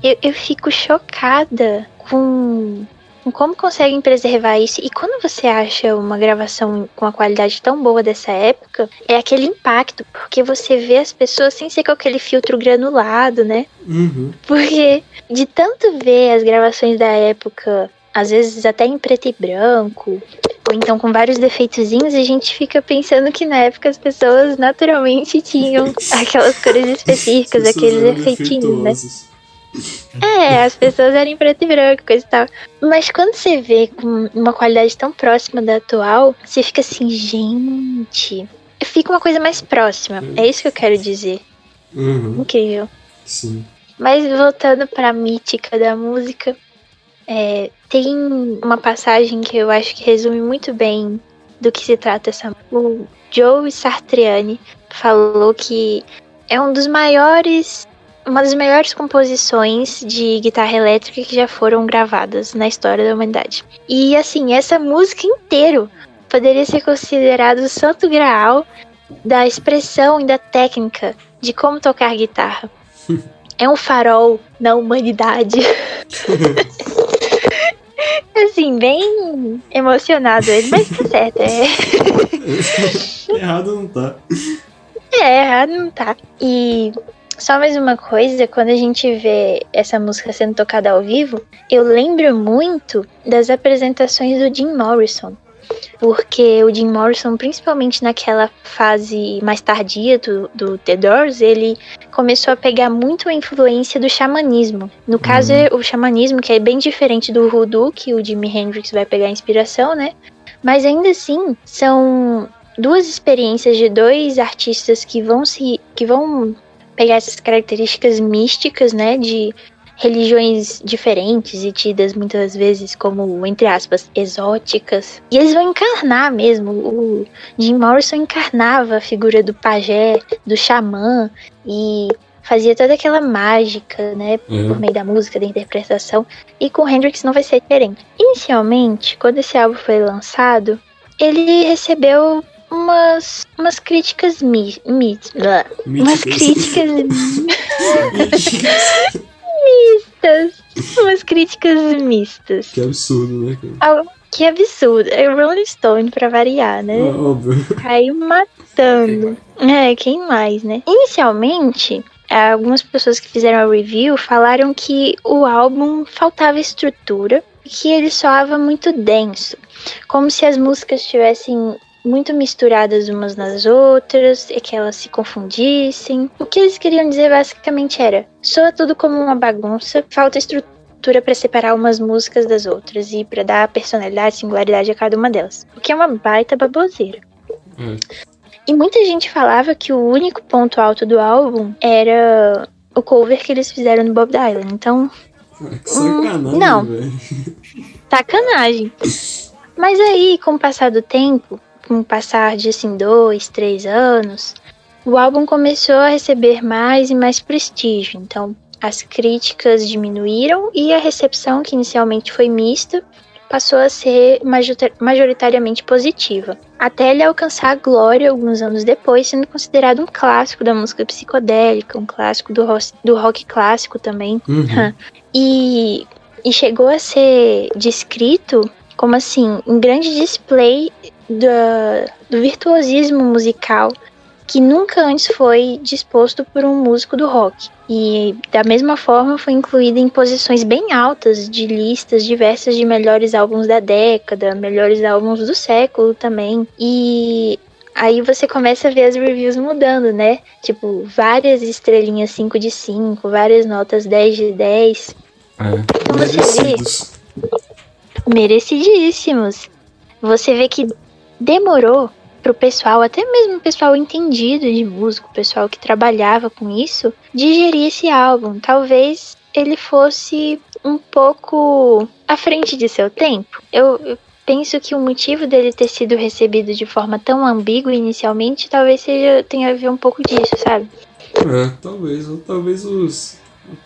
eu, eu fico chocada com, com como conseguem preservar isso. E quando você acha uma gravação com uma qualidade tão boa dessa época, é aquele impacto, porque você vê as pessoas sem ser com aquele filtro granulado, né? Uhum. Porque de tanto ver as gravações da época, às vezes até em preto e branco, ou então com vários defeitozinhos, a gente fica pensando que na época as pessoas naturalmente tinham *laughs* aquelas cores específicas, aqueles efeitinhos, né? É, as pessoas eram em preto e branco, coisa e tal. Mas quando você vê com uma qualidade tão próxima da atual, você fica assim, gente. Fica uma coisa mais próxima. É isso que eu quero dizer. Uhum. Incrível. Sim. Mas voltando pra mítica da música, é, tem uma passagem que eu acho que resume muito bem do que se trata essa. O Joe Sartriani falou que é um dos maiores, uma das maiores composições de guitarra elétrica que já foram gravadas na história da humanidade. E assim, essa música inteiro poderia ser considerado o santo graal da expressão e da técnica de como tocar guitarra. *laughs* É um farol na humanidade. *laughs* *laughs* assim, bem emocionado ele, mas tá certo. É, *laughs* Errado não tá. é errado não tá. E só mais uma coisa, quando a gente vê essa música sendo tocada ao vivo, eu lembro muito das apresentações do Jim Morrison. Porque o Jim Morrison, principalmente naquela fase mais tardia do, do The Doors, ele começou a pegar muito a influência do xamanismo. No caso, é o xamanismo, que é bem diferente do voodoo, que o Jimi Hendrix vai pegar inspiração, né? Mas ainda assim, são duas experiências de dois artistas que vão se que vão pegar essas características místicas, né, de religiões diferentes e tidas muitas vezes como, entre aspas, exóticas. E eles vão encarnar mesmo. O Jim Morrison encarnava a figura do pajé, do xamã e fazia toda aquela mágica, né, Uhum. por meio da música, da interpretação. E com Hendrix não vai ser diferente. Inicialmente, quando esse álbum foi lançado, ele recebeu umas, umas críticas mi, mi, umas críticas *laughs* *laughs* mistas. Umas críticas mistas. Que absurdo, né, cara? Ah, Que absurdo. É o Rolling Stone pra variar, né? Ah, óbvio. Caiu matando. É, quem mais, né? Inicialmente, algumas pessoas que fizeram a review falaram que o álbum faltava estrutura, que ele soava muito denso, como se as músicas estivessem muito misturadas umas nas outras e que elas se confundissem. O que eles queriam dizer basicamente era: soa tudo como uma bagunça, falta estrutura para separar umas músicas das outras e para dar personalidade, singularidade a cada uma delas. O que é uma baita baboseira. É. E muita gente falava que o único ponto alto do álbum era o cover que eles fizeram no Bob Dylan. Então, sacanagem, não. velho. sacanagem. Mas aí, com o passar do tempo, com o passar de assim, dois, três anos, o álbum começou a receber mais e mais prestígio. Então, as críticas diminuíram e a recepção, que inicialmente foi mista, passou a ser majorita- majoritariamente positiva. Até ele alcançar a glória alguns anos depois, sendo considerado um clássico da música psicodélica, um clássico do, ro- do rock clássico também. Uhum. *laughs* E, e chegou a ser descrito como assim, um grande display da- do virtuosismo musical que nunca antes foi disposto por um músico do rock. E da mesma forma foi incluído em posições bem altas de listas diversas de melhores álbuns da década, melhores álbuns do século também. E aí você começa a ver as reviews mudando, né? Tipo, várias estrelinhas 5 de 5, várias notas 10 de 10 É. Merecidos. merecidíssimos. Você vê que demorou pro pessoal, até mesmo o pessoal entendido de música, o pessoal que trabalhava com isso, digerir esse álbum. Talvez ele fosse um pouco à frente de seu tempo. Eu, eu penso que o motivo dele ter sido recebido de forma tão ambígua inicialmente talvez seja tenha a ver um pouco disso, sabe? É, talvez. Ou talvez os,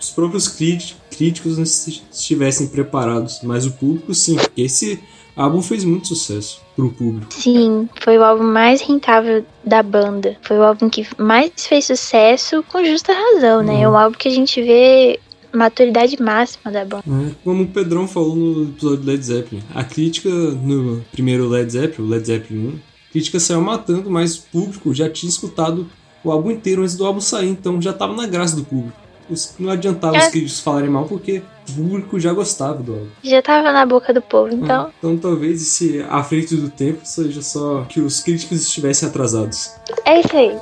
os próprios críti- críticos não esti- estivessem preparados. Mas o público sim, porque esse álbum fez muito sucesso pro público. Sim, foi o álbum mais rentável da banda. Foi o álbum que mais fez sucesso com justa razão, né? É um álbum que a gente vê maturidade máxima da banda. É, como o Pedrão falou no episódio do Led Zeppelin, a crítica no primeiro Led Zeppelin, o Led Zeppelin 1, a crítica saiu matando, mas o público já tinha escutado o álbum inteiro antes do álbum sair, então já tava na graça do público. Os- Não adiantava os É. críticos falarem mal, porque o público já gostava do álbum. Já tava na boca do povo, então. Então talvez esse à frente do tempo seja só que os críticos estivessem atrasados. É isso aí.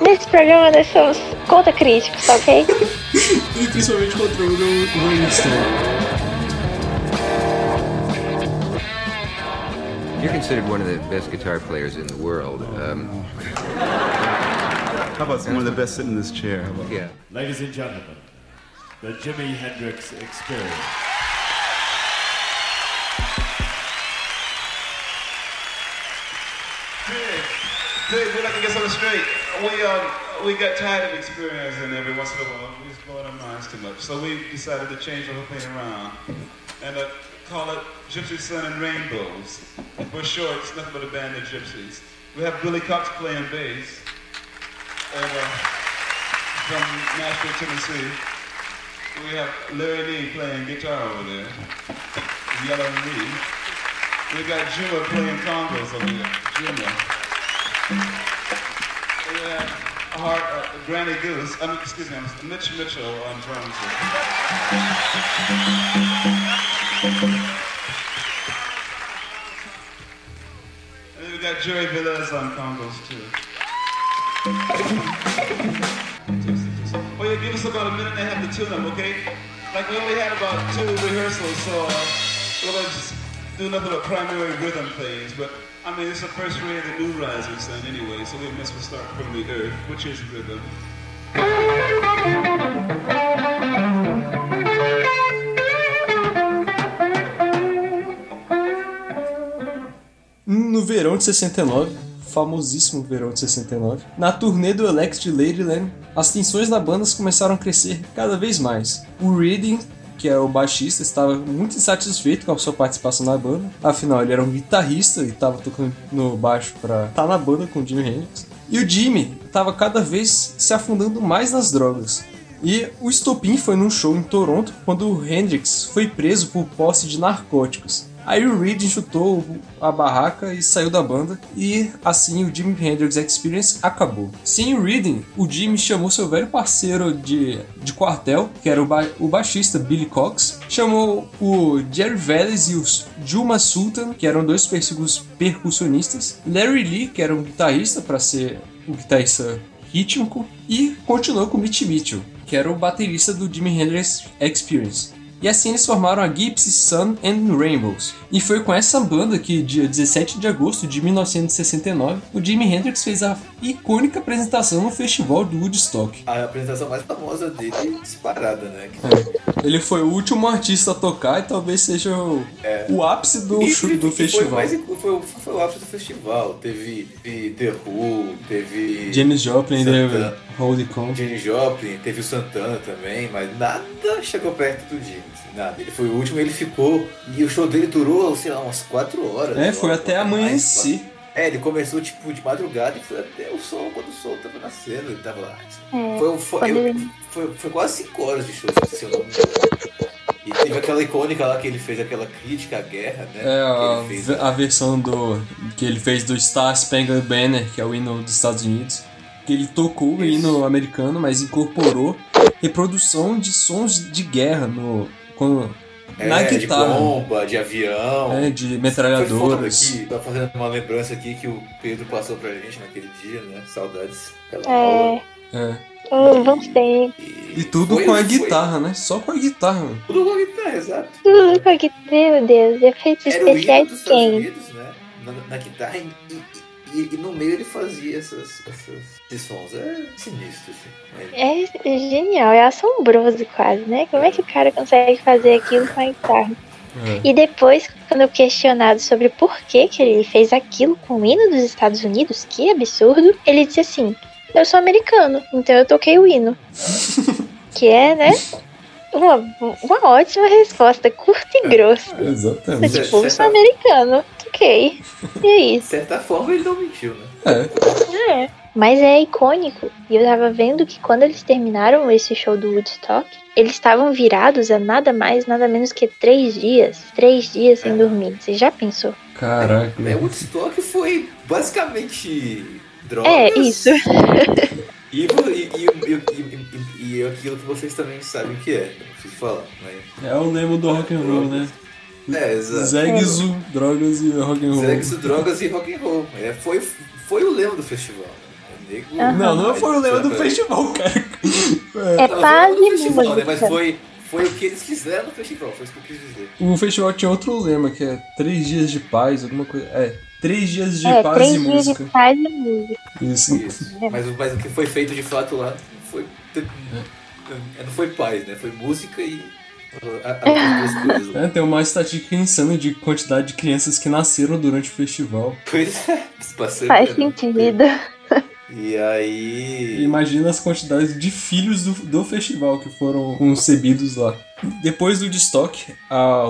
Nesse programa nós somos contra críticos, ok? *laughs* E principalmente contra o Rolling Stone. You're considered one of the best guitar players in the world. Um, How about one of the best sitting in this chair? How about yeah. Ladies and gentlemen, the Jimi Hendrix Experience. Big, we'd like to get something straight. We um we got tired of experiencing every once in a while. We was blowing our minds too much. So we decided to change the whole thing around and uh, call it Gypsy Sun and Rainbows. For short, it's nothing but a band of gypsies. We have Billy Cox playing bass and, uh, from Nashville, Tennessee. We have Larry Lee playing guitar over there, Yellow Lee. We got Juma playing congos over there, Juma. We have Hart, uh, Granny Goose, I excuse me, Mitch Mitchell on drums. And then we got Jerry Velez on congos too. Give us about a minute and a half to tune them, okay? Like we only had about two rehearsals, so we're gonna just do nothing but primary rhythm things. But I mean, it's the first ray of the new rising sun anyway, so we must start from the earth, which is rhythm. No verão de 69, famosíssimo verão de 69, na turnê do Alex de Ladyland, as tensões da banda começaram a crescer cada vez mais. O Reading, que é o baixista, estava muito insatisfeito com a sua participação na banda, afinal ele era um guitarrista e estava tocando no baixo para estar na banda com o Jimi Hendrix. E o Jimmy estava cada vez se afundando mais nas drogas. E o estopim foi num show em Toronto quando o Hendrix foi preso por posse de narcóticos. Aí o Reed chutou a barraca e saiu da banda, e assim o Jimi Hendrix Experience acabou. Sem o Reading, o Jimmy chamou seu velho parceiro de, de quartel, que era o, ba o baixista Billy Cox, chamou o Jerry Vélez e o Juma Sultan, que eram dois percussionistas, Larry Lee, que era um guitarrista para ser o guitarrista rítmico, e continuou com Mitch Mitchell, que era o baterista do Jimi Hendrix Experience. E assim eles formaram a Gypsy Sun and Rainbows. E foi com essa banda que, dia 17 de agosto de 1969, o Jimi Hendrix fez a icônica apresentação no festival do Woodstock. A apresentação mais famosa dele disparada, né? É. Ele foi o último artista a tocar e talvez seja o, é. o ápice do, e, do festival. Foi, mais, foi, foi, o ápice do festival. Teve, teve The Who, teve. James Joplin, teve Holy Con. James Joplin, teve o Santana também, mas nada chegou perto do Jimi. Nada, ele foi o último, ele ficou. E o show dele durou, sei lá, umas 4 horas. É, foi até amanhecer. É, ele começou tipo de madrugada e foi até o sol, quando o sol tava nascendo, ele tava lá. É, foi, foi, eu, foi, foi, quase 5 horas de show, se eu não me engano. E teve aquela icônica lá que ele fez aquela crítica à guerra, né? É, a, a versão do. que ele fez do Star Spangled Banner, que é o hino dos Estados Unidos. Que ele tocou o hino americano, mas incorporou reprodução de sons de guerra no, quando, é, na guitarra. De bomba, de avião. É, de metralhadoras. Aqui, tá fazendo uma lembrança aqui que o Pedro passou pra gente naquele dia, né? Saudades pela é. aula. É. Oh, vamos ter. E, e tudo foi, com a guitarra, foi. né? Só com a guitarra. Tudo com a guitarra, exato. Tudo com a guitarra. Meu Deus, efeitos especiais de quem? Unidos, né? na, na guitarra e, e, e, no meio ele fazia essas, essas, esses sons. É sinistro, assim. É, é genial, é assombroso quase, né? Como é que o cara consegue fazer aquilo com a guitarra? É. E depois, quando eu questionado sobre por que, que ele fez aquilo com o hino dos Estados Unidos, que absurdo, ele disse assim: Eu sou americano, então eu toquei o hino. *laughs* que é, né? Uma, uma ótima resposta, curta e grossa. Exatamente. Tipo, eu sou americano, toquei. E é De isso. certa forma ele não mentiu, né? É. É. Mas é icônico. E eu tava vendo que quando eles terminaram esse show do Woodstock, eles estavam virados a nada mais, nada menos que três dias. Três dias sem dormir. Você já pensou? Caraca. É, o Woodstock foi basicamente drogas. É, isso. E, e, e, e, e, aquilo que vocês também sabem que é, não preciso falar. Mas... É o lema do rock and roll, né? É, exato. Zegzu, drogas e rock and roll. Zegzu, drogas e rock and roll. É, foi, foi o lema do festival. É nego- Não, não foi o lema do festival, cara. É paz e do festival, né? Mas música. foi, foi o que eles fizeram no festival, foi isso que eu quis dizer. O festival tinha outro lema, que é três dias de paz, alguma coisa. É, três dias de É, paz três e dias música. de paz e música. Isso. Isso. Mas, o- mas o que foi feito de fato lá foi. é, Não foi paz, né? Foi música e. a- a- *laughs* coisas. É, tem uma estatística insana de quantidade de crianças que nasceram durante o festival. Pois é. *laughs* Faz sentido. E aí. Imagina as quantidades de filhos do, do festival que foram concebidos lá. Depois do Woodstock, a-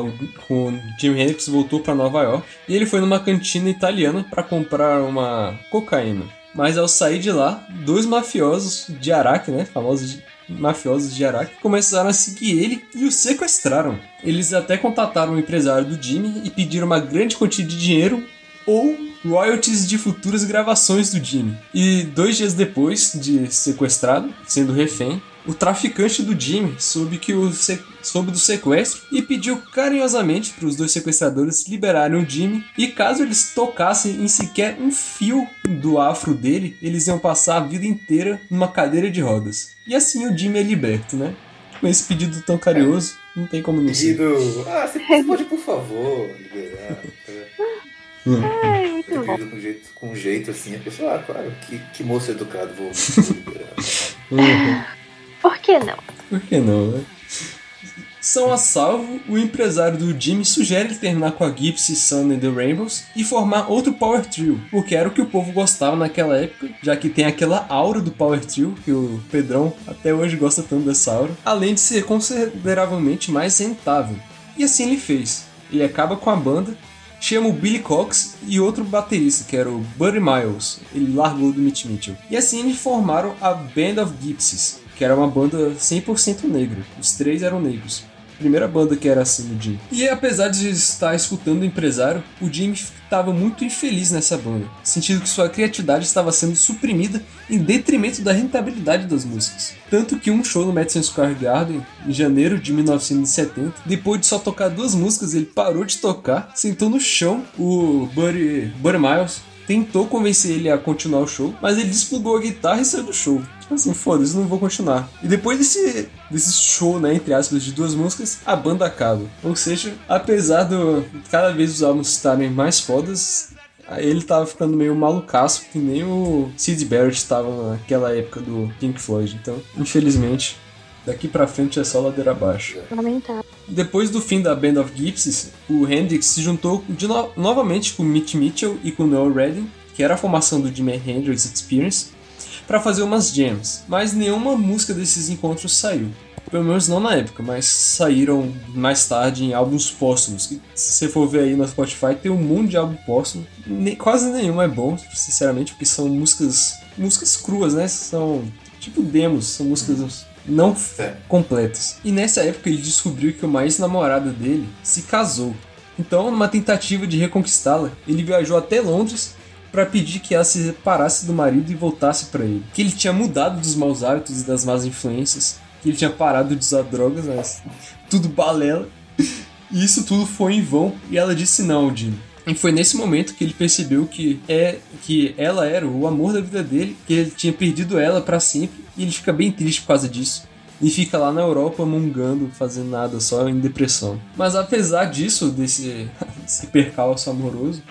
o Jimi Hendrix voltou para Nova York e ele foi numa cantina italiana para comprar uma cocaína. Mas ao sair de lá, dois mafiosos de Araque, né, famosos de- mafiosos de Araque, começaram a seguir ele e o sequestraram. Eles até contataram o empresário do Jimmy e pediram uma grande quantia de dinheiro ou royalties de futuras gravações do Jimmy. E dois dias depois de sequestrado, sendo refém, o traficante do Jimmy soube, que o soube do sequestro e pediu carinhosamente para os dois sequestradores liberarem o Jimmy. E caso eles tocassem em sequer um fio do afro dele, eles iam passar a vida inteira numa cadeira de rodas. E assim o Jimmy é liberto, né? Com esse pedido tão carinhoso, não tem como não ser. Pedido. Ah, você você pode, por favor, liberar. *laughs* tá? Ai, muito bom. com jeito, com jeito assim, a pessoa, ah, claro, que, que moço educado, vou, vou liberar. Uhum. Por que não? Por que não, né? São a salvo, o empresário do Jimmy sugere ele terminar com a Gypsy, Sun and the Rainbows e formar outro Power Trio, porque era o que o povo gostava naquela época, já que tem aquela aura do Power Trio, que o Pedrão até hoje gosta tanto dessa aura, além de ser consideravelmente mais rentável. E assim ele fez. Ele acaba com a banda, chama o Billy Cox e outro baterista, que era o Buddy Miles. Ele largou do Mitch Mitchell. E assim eles formaram a Band of Gypsies, que era uma banda 100% negra. Os três eram negros. Primeira banda que era assim no Jim. E apesar de estar escutando o empresário, o Jimmy estava muito infeliz nessa banda, sentindo que sua criatividade estava sendo suprimida em detrimento da rentabilidade das músicas. Tanto que um show no Madison Square Garden, em janeiro de 1970, depois de só tocar duas músicas, ele parou de tocar, sentou no chão, o Buddy, Buddy Miles tentou convencer ele a continuar o show, mas ele desplugou a guitarra e saiu do show. Tipo assim, foda-se, não vou continuar. E depois desse, desse show, né, entre aspas, de duas músicas, a banda acaba. Ou seja, apesar do cada vez os álbuns estarem mais fodas, ele tava ficando meio malucaço, que nem o Sid Barrett estava naquela época do Pink Floyd. Então, infelizmente, daqui pra frente é só ladeira abaixo. Lamentável. Depois do fim da Band of Gypsies, o Hendrix se juntou de no- novamente com Mitch Mitchell e com Noel Redding, que era a formação do Jimi Hendrix Experience, para fazer umas jams, mas nenhuma música desses encontros saiu. Pelo menos não na época, mas saíram mais tarde em álbuns póstumos. que Se você for ver aí no Spotify, tem um monte de álbum póstumo. Ne- quase nenhum é bom, sinceramente, porque são músicas músicas cruas, né? São tipo demos, são músicas não É. completas. E nessa época ele descobriu que uma ex-namorada dele se casou. Então, numa tentativa de reconquistá-la, ele viajou até Londres para pedir que ela se separasse do marido e voltasse para ele. Que ele tinha mudado dos maus hábitos e das más influências, que ele tinha parado de usar drogas, mas *laughs* tudo balela. E isso tudo foi em vão e ela disse não, Jimmy. E foi nesse momento que ele percebeu que é que ela era o amor da vida dele, que ele tinha perdido ela para sempre, e ele fica bem triste por causa disso. E fica lá na Europa mungando, fazendo nada, só em depressão. Mas apesar disso, desse, *laughs* desse percalço amoroso,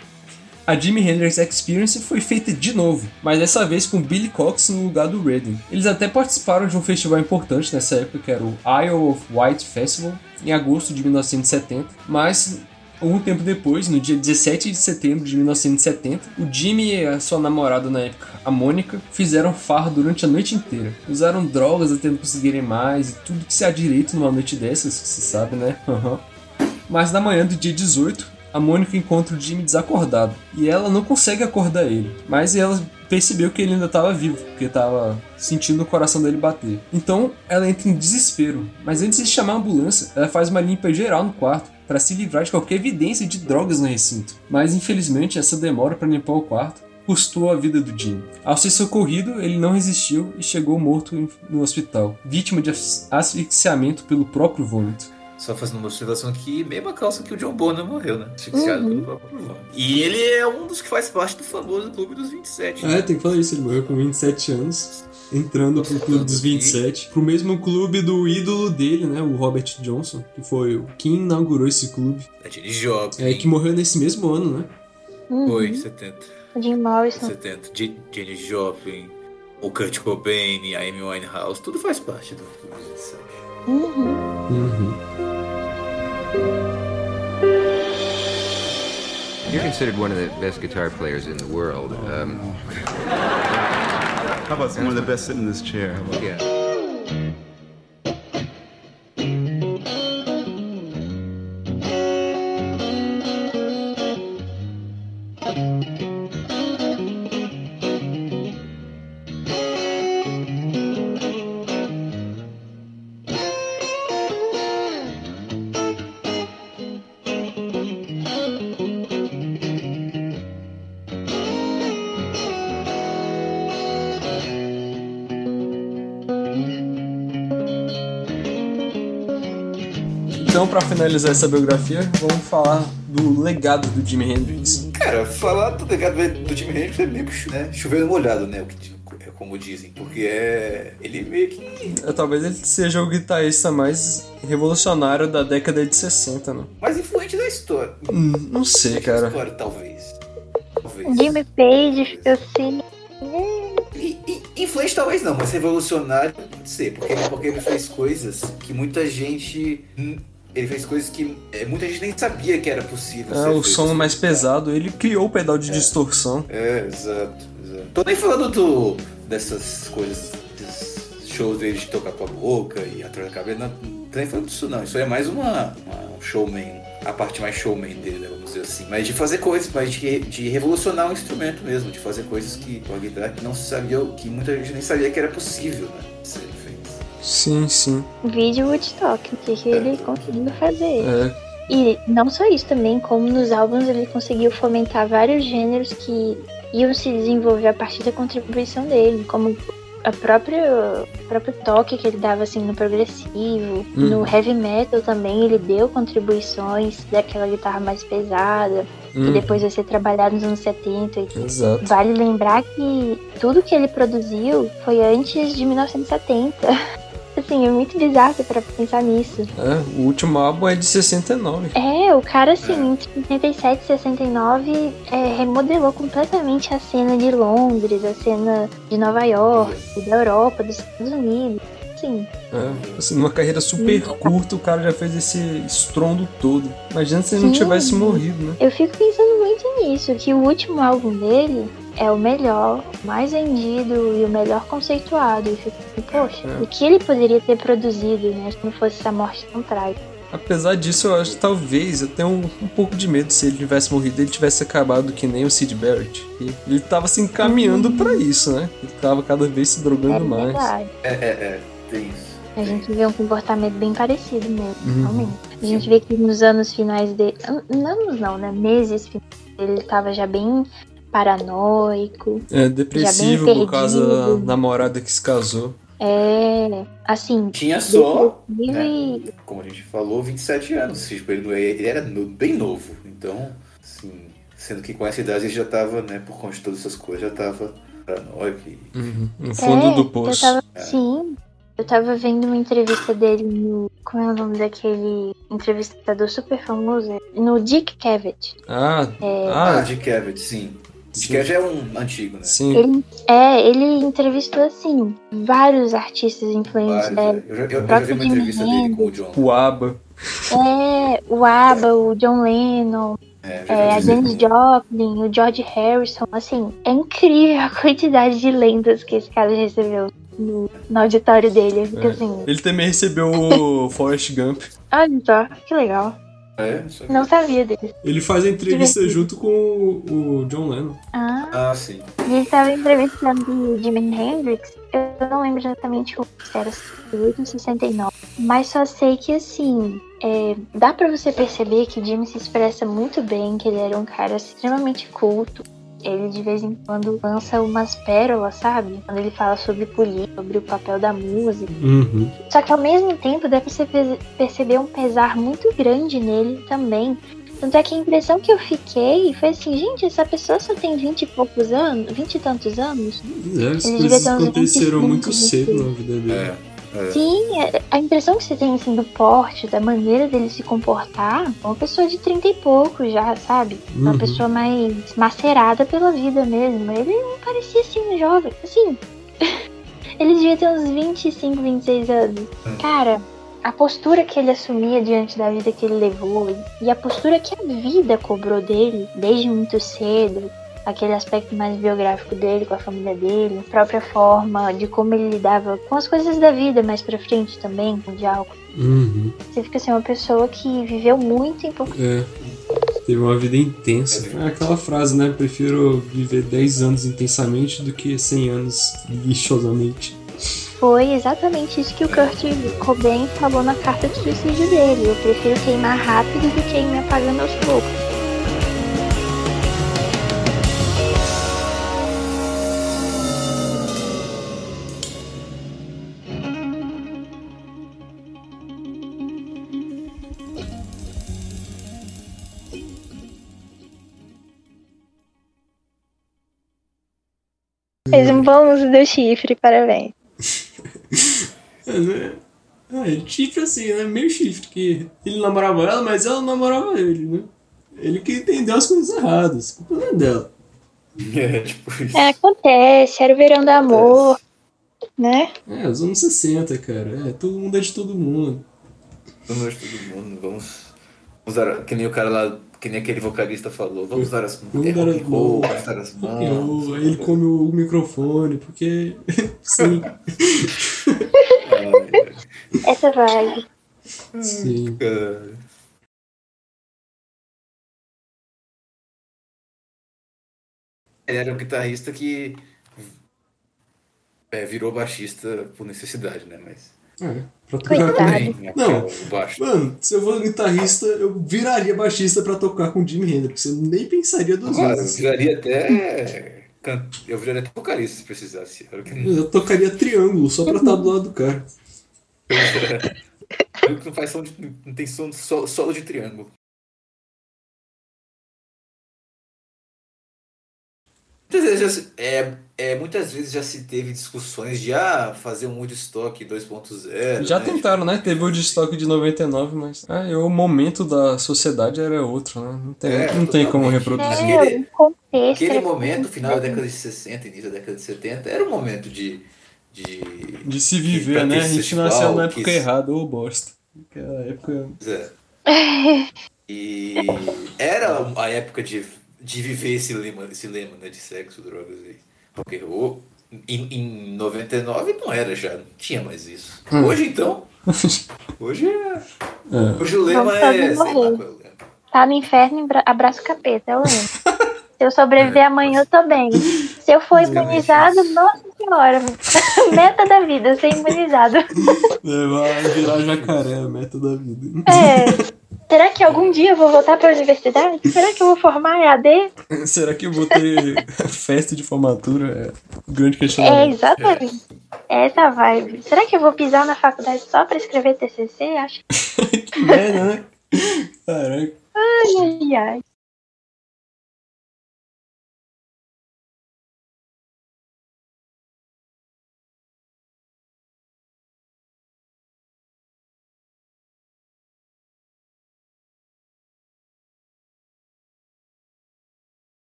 a Jimi Hendrix Experience foi feita de novo, mas dessa vez com Billy Cox no lugar do Redding. Eles até participaram de um festival importante nessa época, que era o Isle of Wight Festival, em agosto de 1970, mas um tempo depois, no dia 17 de setembro de 1970, o Jimmy e a sua namorada na época, a Mônica, fizeram farra durante a noite inteira. Usaram drogas até não conseguirem mais e tudo que se há direito numa noite dessas, se sabe, né? Aham. Mas na manhã do dia 18, a Mônica encontra o Jimmy desacordado e ela não consegue acordar ele, mas ela percebeu que ele ainda estava vivo, porque estava sentindo o coração dele bater. Então ela entra em desespero, mas antes de chamar a ambulância, ela faz uma limpa geral no quarto para se livrar de qualquer evidência de drogas no recinto. Mas infelizmente essa demora para limpar o quarto custou a vida do Jimmy. Ao ser socorrido, ele não resistiu e chegou morto no hospital, vítima de as- asfixiamento pelo próprio vômito. Só fazendo uma observação aqui, mesma calça que o John Bonham morreu, né? Asfixiado pelo próprio vômito. E ele é um dos que faz parte do famoso Clube dos 27. É, tem que falar isso, ele morreu com 27 anos, entrando pro clube dos 27, pro mesmo clube do ídolo dele, né, o Robert Johnson, que foi o quem inaugurou esse clube, É Jenny Joplin. é, que morreu nesse mesmo ano, né? Foi, 70. O Jim Morrison. 70. Je- Jenny Joplin, o Kurt Cobain, a Amy Winehouse, tudo faz parte do Clube dos 27. Uhum. You're considered one of the best guitar players in the world. Um, How about one of the best sitting in this chair? Yeah. Finalizar essa biografia, vamos falar do legado do Jimi Hendrix. Cara, falar do legado do Jimi Hendrix é meio que né, chovendo molhado, né? É como dizem. Porque é. Ele meio que. É, talvez ele seja o guitarrista mais revolucionário da década de 60, né? mais influente da história. Hum, não sei, Da cara. história, talvez. Talvez. Jimmy Page, eu sei. E- e- influente talvez não, mas revolucionário pode ser, porque, porque ele fez coisas que muita gente. Ele fez coisas que é, muita gente nem sabia que era possível. É, o som mais pesado, ele criou o pedal de distorção. É, exato, exato. Tô nem falando do, dessas coisas, desses shows dele de tocar com a boca e atrás da cabeça. Não, não tô nem falando disso não. Isso aí é mais uma, uma showman, a parte mais showman dele, né, vamos dizer assim. Mas de fazer coisas, mas de, de revolucionar o instrumento mesmo, de fazer coisas que com a guitarra que não se sabia, que muita gente nem sabia que era possível, né? Sim, sim. Vídeo Woodstock, o que, que ele conseguiu fazer. É, E não só isso também, como nos álbuns ele conseguiu fomentar vários gêneros que iam se desenvolver a partir da contribuição dele, como a própria, o próprio toque que ele dava assim no progressivo, no heavy metal também ele deu contribuições daquela guitarra mais pesada, que hum, depois vai ser trabalhado nos anos 70 e exato. Vale lembrar que tudo que ele produziu foi antes de 1970. Assim, é muito bizarro para pensar nisso. É, o último álbum é de 69. É, o cara, assim, entre 67 e 69, é, remodelou completamente a cena de Londres, a cena de Nova York, da Europa, dos Estados Unidos. Assim, É, assim, numa carreira super curta, o cara já fez esse estrondo todo. Imagina se ele não Sim. tivesse morrido, né? eu fico pensando muito nisso, que o último álbum dele é o melhor, o mais vendido e o melhor conceituado. E fico assim, poxa, É. o que ele poderia ter produzido, né, se não fosse essa morte tão trágica? Apesar disso, eu acho que talvez eu tenha um, um pouco de medo se ele tivesse morrido, ele tivesse acabado que nem o Sid Barrett. E ele tava se encaminhando pra isso, né? Ele tava cada vez se É drogando mais. verdade. É, é, é, tem isso. A gente vê um comportamento bem parecido mesmo, Uhum. realmente. A gente vê que nos anos finais dele. Anos não, né? Meses finais dele, ele tava já bem paranoico. É depressivo por causa da namorada que se casou. É. Assim. Tinha só, né? como a gente falou, 27 anos. Tipo, ele, é- era bem novo. Então, assim, sendo que com essa idade ele já tava, né, por conta de todas essas coisas, já tava paranoico. e- Uhum, No fundo É, do poço. Eu tava, Sim. Eu tava vendo uma entrevista dele no. Como é o nome daquele entrevistador super famoso? No Dick Cavett. Ah, Ah, ah, Dick Cavett, sim. Sim. Cavett é um antigo, né? sim. Ele, é, ele entrevistou, assim, vários artistas influentes Vários, dela. né? Eu já, eu- eu já vi uma entrevista dele com o John. O ABBA. É, o ABBA, o John Lennon, É, é, a com- Joplin, o George Harrison. Assim, é incrível a quantidade de lendas que esse cara recebeu no, no auditório dele. É. assim, Ele também recebeu o *laughs* Forrest Gump. olha só, que legal. É, só que- Não sabia dele. Ele faz a entrevista Divertido. junto com o, o John Lennon. Ah, Ah, sim. e ele tava entrevistando o Jimi Hendrix. Eu não lembro exatamente o se era 68 ou 69. Mas só sei que, assim, é, dá pra você perceber que Jimmy se expressa muito bem, que ele era um cara extremamente culto. Ele de vez em quando lança umas pérolas, sabe? Quando ele fala sobre política, sobre o papel da música. Uhum. Só que ao mesmo tempo dá pra você pe- perceber um pesar muito grande nele também. Tanto é que a impressão que eu fiquei foi assim, gente, essa pessoa só tem 20 e poucos anos, 20 e tantos anos? É, as Ele coisas devia ter uns aconteceram 25, muito cedo 26. na vida dele. É. É. Sim, é- a impressão que você tem assim do porte, da maneira dele se comportar, é uma pessoa de 30 e pouco já, sabe? Uma Uhum. pessoa mais macerada pela vida mesmo. Ele não parecia assim um jovem. Assim, *laughs* ele devia ter uns 25, 26 anos. Cara, a postura que ele assumia diante da vida que ele levou e a postura que a vida cobrou dele desde muito cedo, aquele aspecto mais biográfico dele com a família dele, a própria forma de como ele lidava com as coisas da vida mais pra frente também, com o álcool. Uhum. Você fica assim, uma pessoa que viveu muito em pouco É. Teve uma vida intensa. É aquela frase, né? Prefiro viver 10 anos intensamente do que 100 anos lixosamente. Foi exatamente isso que o Kurt Cobain falou na carta de suicídio dele. Eu prefiro queimar rápido do que ir me apagando aos poucos. Fez um bom uso do chifre, parabéns. *laughs* É, né? É, chifre assim, né? Meio chifre, que ele namorava ela, mas ela namorava ele, né? Ele que entendeu as coisas erradas. A culpa não é dela. *laughs* É, tipo isso. É, acontece, era o verão do amor, né? É, os anos 60, cara. É, todo mundo é de todo mundo. Vamos de todo mundo, vamos usar, que nem o cara lá, que nem aquele vocalista falou, vamos usar as Vamos é, dar rock as roll, mãos. vamos dar as mãos. Aí ele come o microfone, porque. *laughs* Sim, Ai, Essa vibe. sim. cara. Ele era um guitarrista que é, virou baixista por necessidade, né? Mas É, pra tocar Coitado. com... tem né, Não. o baixo. Mano, se eu fosse guitarrista, eu viraria baixista pra tocar com Jimi Hendrix. Eu nem pensaria duas eu vezes. viraria até. Eu viraria até vocalista se precisasse. O que Eu tocaria triângulo só pra estar do lado do cara. *laughs* não, não faz som de, não tem som solo de triângulo. Muitas vezes, já se, é, é, muitas vezes já se teve discussões de ah, fazer um Woodstock 2.0. Já né? tentaram, né? Teve o de estoque de 99, mas ah, o momento da sociedade era outro, né? Não tem, É, não tem como reproduzir. É, Aquele-. Aquele momento, final da década de 60, início da década de 70, era um momento de. de... De se viver, né? A gente nasceu na época que- errada, ô bosta. Aquela época. É. E *laughs* era a época de, de viver esse lema, esse lema né, de sexo, drogas e rock and roll. Em, em 99 não era já, não tinha mais isso. Hoje então, *laughs* hoje é, É. hoje o lema é. qual é. Tá no inferno, abraço o capeta, eu lembro. *laughs* Se eu sobreviver amanhã, eu tô bem. Se eu for imunizado, nossa senhora. *laughs* Meta da vida, ser imunizado. É, vai virar jacaré, a meta da vida. É. Será que algum dia eu vou voltar pra universidade? Será que eu vou formar EAD? *laughs* Será que eu vou ter *laughs* festa de formatura? É um grande É, questionamento. exatamente. É essa a vibe. Será que eu vou pisar na faculdade só pra escrever TCC? Acho que *laughs* Que merda, né? Caraca. ai, ai, ai.